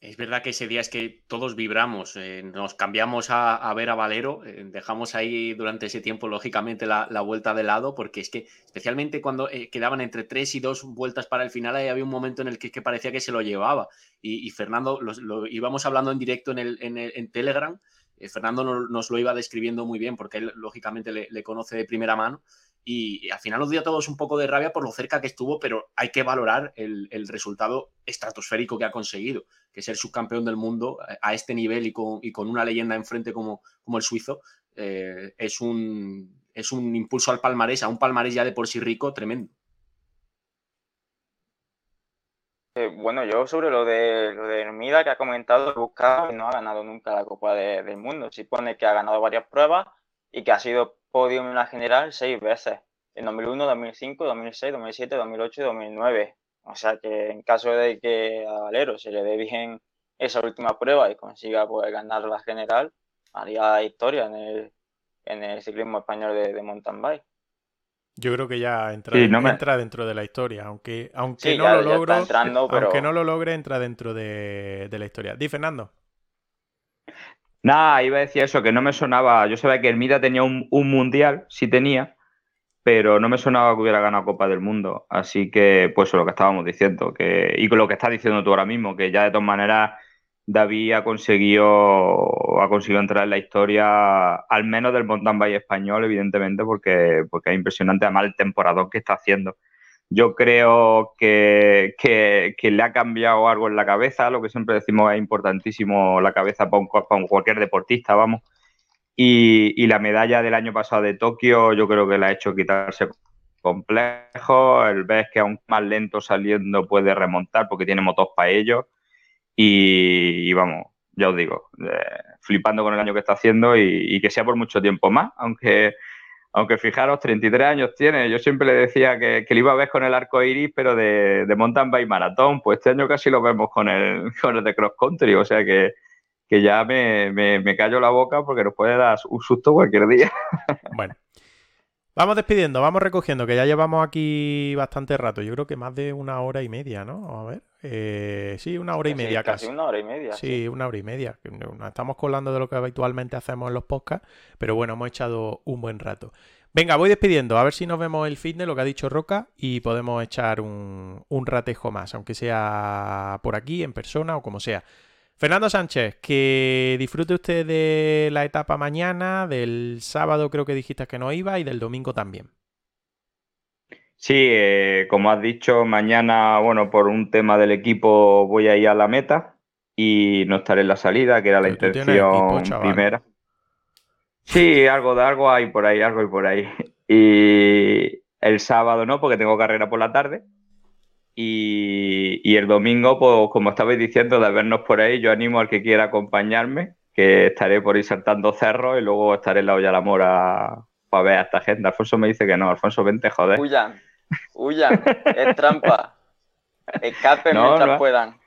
Es verdad que ese día es que todos vibramos, eh, nos cambiamos a, ver a Valero, eh, dejamos ahí durante ese tiempo, lógicamente, la, vuelta de lado, porque es que, especialmente cuando eh, quedaban entre tres y dos vueltas para el final, ahí había un momento en el que, parecía que se lo llevaba. Y, Fernando, lo, íbamos hablando en directo en, el, en, Telegram, Fernando nos, lo iba describiendo muy bien, porque él, lógicamente, le conoce de primera mano y al final nos dio a todos un poco de rabia por lo cerca que estuvo, pero hay que valorar el, resultado estratosférico que ha conseguido, que ser subcampeón del mundo a este nivel y con, una leyenda enfrente como, el suizo, eh, es, un, es un impulso al palmarés, a un palmarés ya de por sí rico tremendo. Eh, bueno, yo sobre lo de lo de Hermida que ha comentado, buscado y no ha ganado nunca la Copa del Mundo. Si pone que ha ganado varias pruebas y que ha sido podium en la general seis veces, en 2001, 2005, 2006, 2007, 2008 y 2009. O sea que en caso de que a Valero se le dé bien esa última prueba y consiga poder ganar la general, haría historia en el, en el ciclismo español de, mountain bike. Yo creo que ya entra, entra dentro de la historia, aunque, aunque no lo logro, aunque no lo logre, entra dentro de, de la historia. Di Fernando. Nada, iba a decir eso, que no me sonaba. Yo sabía que Hermida tenía un, mundial, sí tenía, pero no me sonaba que hubiera ganado Copa del Mundo. Así que, pues, lo que estábamos diciendo. Que, y con lo que estás diciendo tú ahora mismo, que ya de todas maneras David ha conseguido, ha conseguido entrar en la historia, al menos del mountain bike español, evidentemente, porque, porque es impresionante además el temporadón que está haciendo. Yo creo que, le ha cambiado algo en la cabeza, lo que siempre decimos es importantísimo la cabeza para, cualquier deportista, vamos. Y, la medalla del año pasado de Tokio yo creo que le ha hecho quitarse complejo, el ves que aún más lento saliendo puede remontar porque tiene motos para ello y, vamos, ya os digo, eh, flipando con el año que está haciendo y, y, que sea por mucho tiempo más, aunque aunque fijaros, 33 años tiene. Yo siempre le decía que, que le iba a ver con el arco iris, pero de, de mountain bike maratón. Pues este año casi lo vemos con el, [laughs] con el de cross country. O sea que, que ya me, me, callo la boca porque nos puede dar un susto cualquier día. [laughs] Bueno. Vamos despidiendo, vamos recogiendo, que ya llevamos aquí bastante rato. Yo creo que más de una hora y media, ¿no? A ver. Eh, sí, una hora y Casi- media casi casi. una hora y media. Sí, una hora y media. estamos colando de lo que habitualmente hacemos en los podcasts, pero bueno, hemos echado un buen rato. Venga, voy despidiendo, a ver si nos vemos el fitness, lo que ha dicho Roca, y podemos echar un, un ratejo más, aunque sea por aquí, en persona o como sea. Fernando Sánchez, que disfrute usted de la etapa mañana, del sábado creo que dijiste que no iba y del domingo también. Sí, eh, como has dicho, mañana, bueno, por un tema del equipo voy a ir a la meta y no estaré en la salida, que era la Pero intención equipo, primera. Sí, algo de algo hay por ahí, algo hay por ahí. [laughs] Y el sábado no, porque tengo carrera por la tarde. Y, y el domingo, pues como estabais diciendo, de vernos por ahí, yo animo al que quiera acompañarme, que estaré por ir saltando cerros y luego estaré en la olla de la mora para ver a esta gente. Alfonso me dice que no, Alfonso, vente, joder. Huyan, es trampa. Escapen No, mientras no. puedan.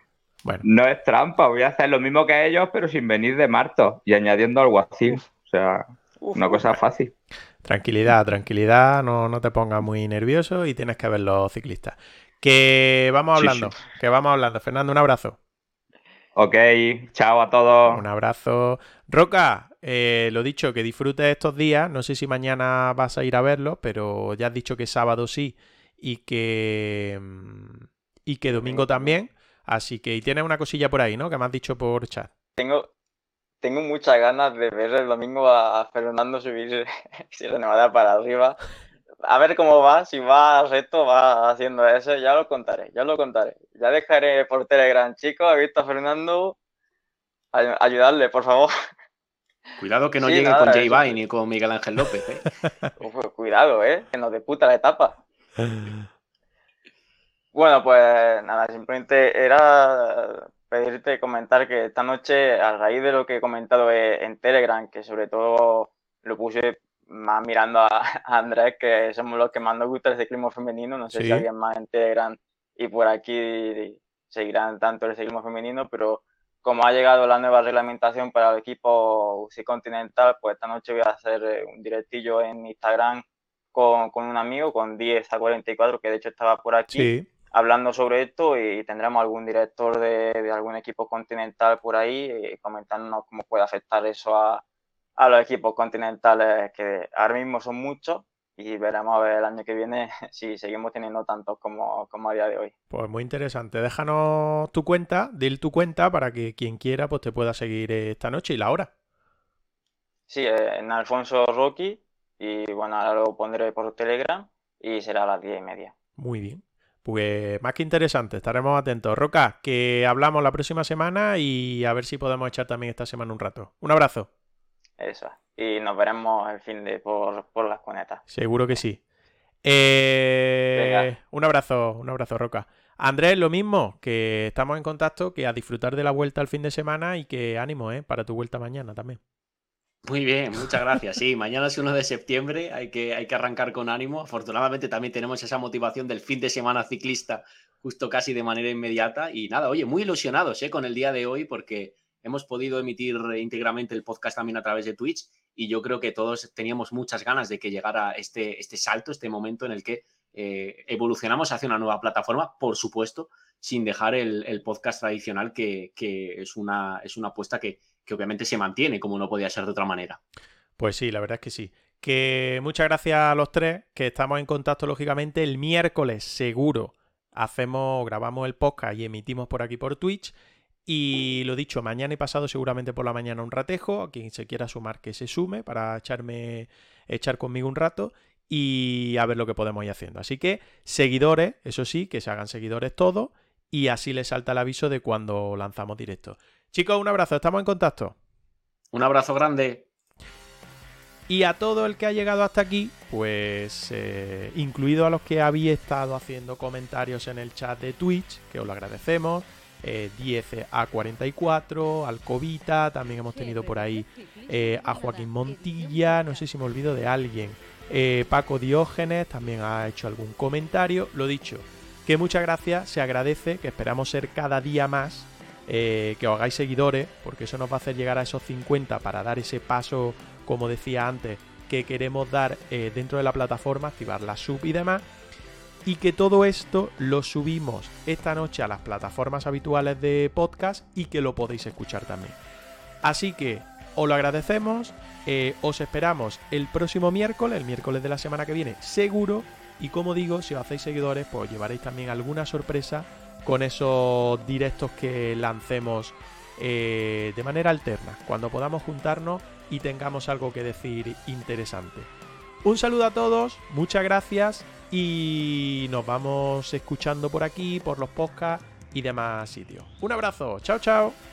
Bueno, No es trampa, voy a hacer lo mismo que ellos, pero sin venir de Marto y añadiendo alguacil. O sea, Uf, una cosa fácil. tranquilidad, tranquilidad, no, no te pongas muy nervioso y tienes que ver los ciclistas. Que vamos Sí, hablando, que vamos hablando. Fernando, un abrazo. Ok, chao a todos. Un abrazo. Roca, eh, lo dicho, que disfrutes estos días. No sé si mañana vas a ir a verlo, pero ya has dicho que sábado sí y que, mm, y que domingo también. Así que, y tienes una cosilla por ahí, ¿no? Que me has dicho por chat. Tengo, tengo muchas ganas de ver el domingo a, Fernando subir [laughs] Sierra Nevada para arriba. A ver cómo va, si va recto, va haciendo eso, ya lo contaré, ya lo contaré. Ya dejaré por Telegram, chicos, he visto a Fernando, ay- ayudarle, por favor. Cuidado que no Sí, llegue nada, con Jay eso- Vine y con Miguel Ángel López. ¿eh? [laughs] Uf, cuidado, eh, que nos deputa la etapa. Bueno, pues nada, simplemente era pedirte comentar que esta noche, a raíz de lo que he comentado en Telegram, que sobre todo lo puse más mirando [laughs] a, Andrés, que somos los que más nos gusta el ciclismo femenino, no sé Sí. si alguien más en Telegram y por aquí seguirán tanto el ciclismo femenino, pero como ha llegado la nueva reglamentación para el equipo UCI Continental, pues esta noche voy a hacer eh, un directillo en Instagram con, con un amigo, con 10 a 44, que de hecho estaba por aquí Sí, hablando sobre esto y tendremos algún director de, de algún equipo continental por ahí eh, comentándonos cómo puede afectar eso a, a los equipos continentales que ahora mismo son muchos y veremos a ver el año que viene [laughs] si seguimos teniendo tantos como, como a día de hoy. pues muy interesante. Déjanos tu cuenta, dil tu cuenta para que quien quiera pues te pueda seguir esta noche y la hora. Sí, eh, en Alfonso Rocky y bueno, ahora lo pondré por Telegram y será a las diez y media. Muy bien. Pues más que interesante, estaremos atentos. Roca, que hablamos la próxima semana y a ver si podemos echar también esta semana un rato. Un abrazo. Eso. Y nos veremos el fin de por, por las cunetas. Seguro que sí. Eh, un abrazo, un abrazo, Roca. Andrés, lo mismo, que estamos en contacto, que a disfrutar de la vuelta al fin de semana y que ánimo, ¿eh? Para tu vuelta mañana también. Muy bien, muchas gracias. Sí, mañana es 1 de septiembre, hay que, hay que arrancar con ánimo. Afortunadamente también tenemos esa motivación del fin de semana ciclista justo casi de manera inmediata. Y nada, oye, muy ilusionados ¿eh? con el día de hoy porque hemos podido emitir íntegramente el podcast también a través de Twitch y yo creo que todos teníamos muchas ganas de que llegara este, este salto, este momento en el que eh, evolucionamos hacia una nueva plataforma, por supuesto, sin dejar el, el podcast tradicional, que, que es, una, es una apuesta que, que obviamente se mantiene, como no podía ser de otra manera. Pues sí, la verdad es que sí. Que muchas gracias a los tres, que estamos en contacto lógicamente. El miércoles seguro hacemos, grabamos el podcast y emitimos por aquí por Twitch. Y lo dicho, mañana y pasado seguramente por la mañana un ratejo. A quien se quiera sumar que se sume para echarme, echar conmigo un rato y a ver lo que podemos ir haciendo. Así que seguidores, eso sí, que se hagan seguidores todos y así les salta el aviso de cuando lanzamos directo. Chicos, un abrazo, estamos en contacto. Un abrazo grande. Y a todo el que ha llegado hasta aquí, pues eh, incluido a los que habéis estado haciendo comentarios en el chat de Twitch, que os lo agradecemos, eh, 10A44, Alcovita, también hemos tenido por ahí eh, a Joaquín Montilla, no sé si me olvido de alguien, eh, Paco Diógenes también ha hecho algún comentario, lo dicho, que muchas gracias, se agradece, que esperamos ser cada día más, eh, que os hagáis seguidores, porque eso nos va a hacer llegar a esos 50 para dar ese paso como decía antes, que queremos dar eh, dentro de la plataforma, activar la sub y demás. Y que todo esto lo subimos esta noche a las plataformas habituales de podcast y que lo podéis escuchar también. Así que os lo agradecemos, eh, os esperamos el próximo miércoles, el miércoles de la semana que viene, seguro. Y como digo, si os hacéis seguidores, pues llevaréis también alguna sorpresa con esos directos que lancemos eh, de manera alterna, cuando podamos juntarnos y tengamos algo que decir interesante. Un saludo a todos, muchas gracias y nos vamos escuchando por aquí, por los podcasts y demás sitios. Un abrazo, chao chao.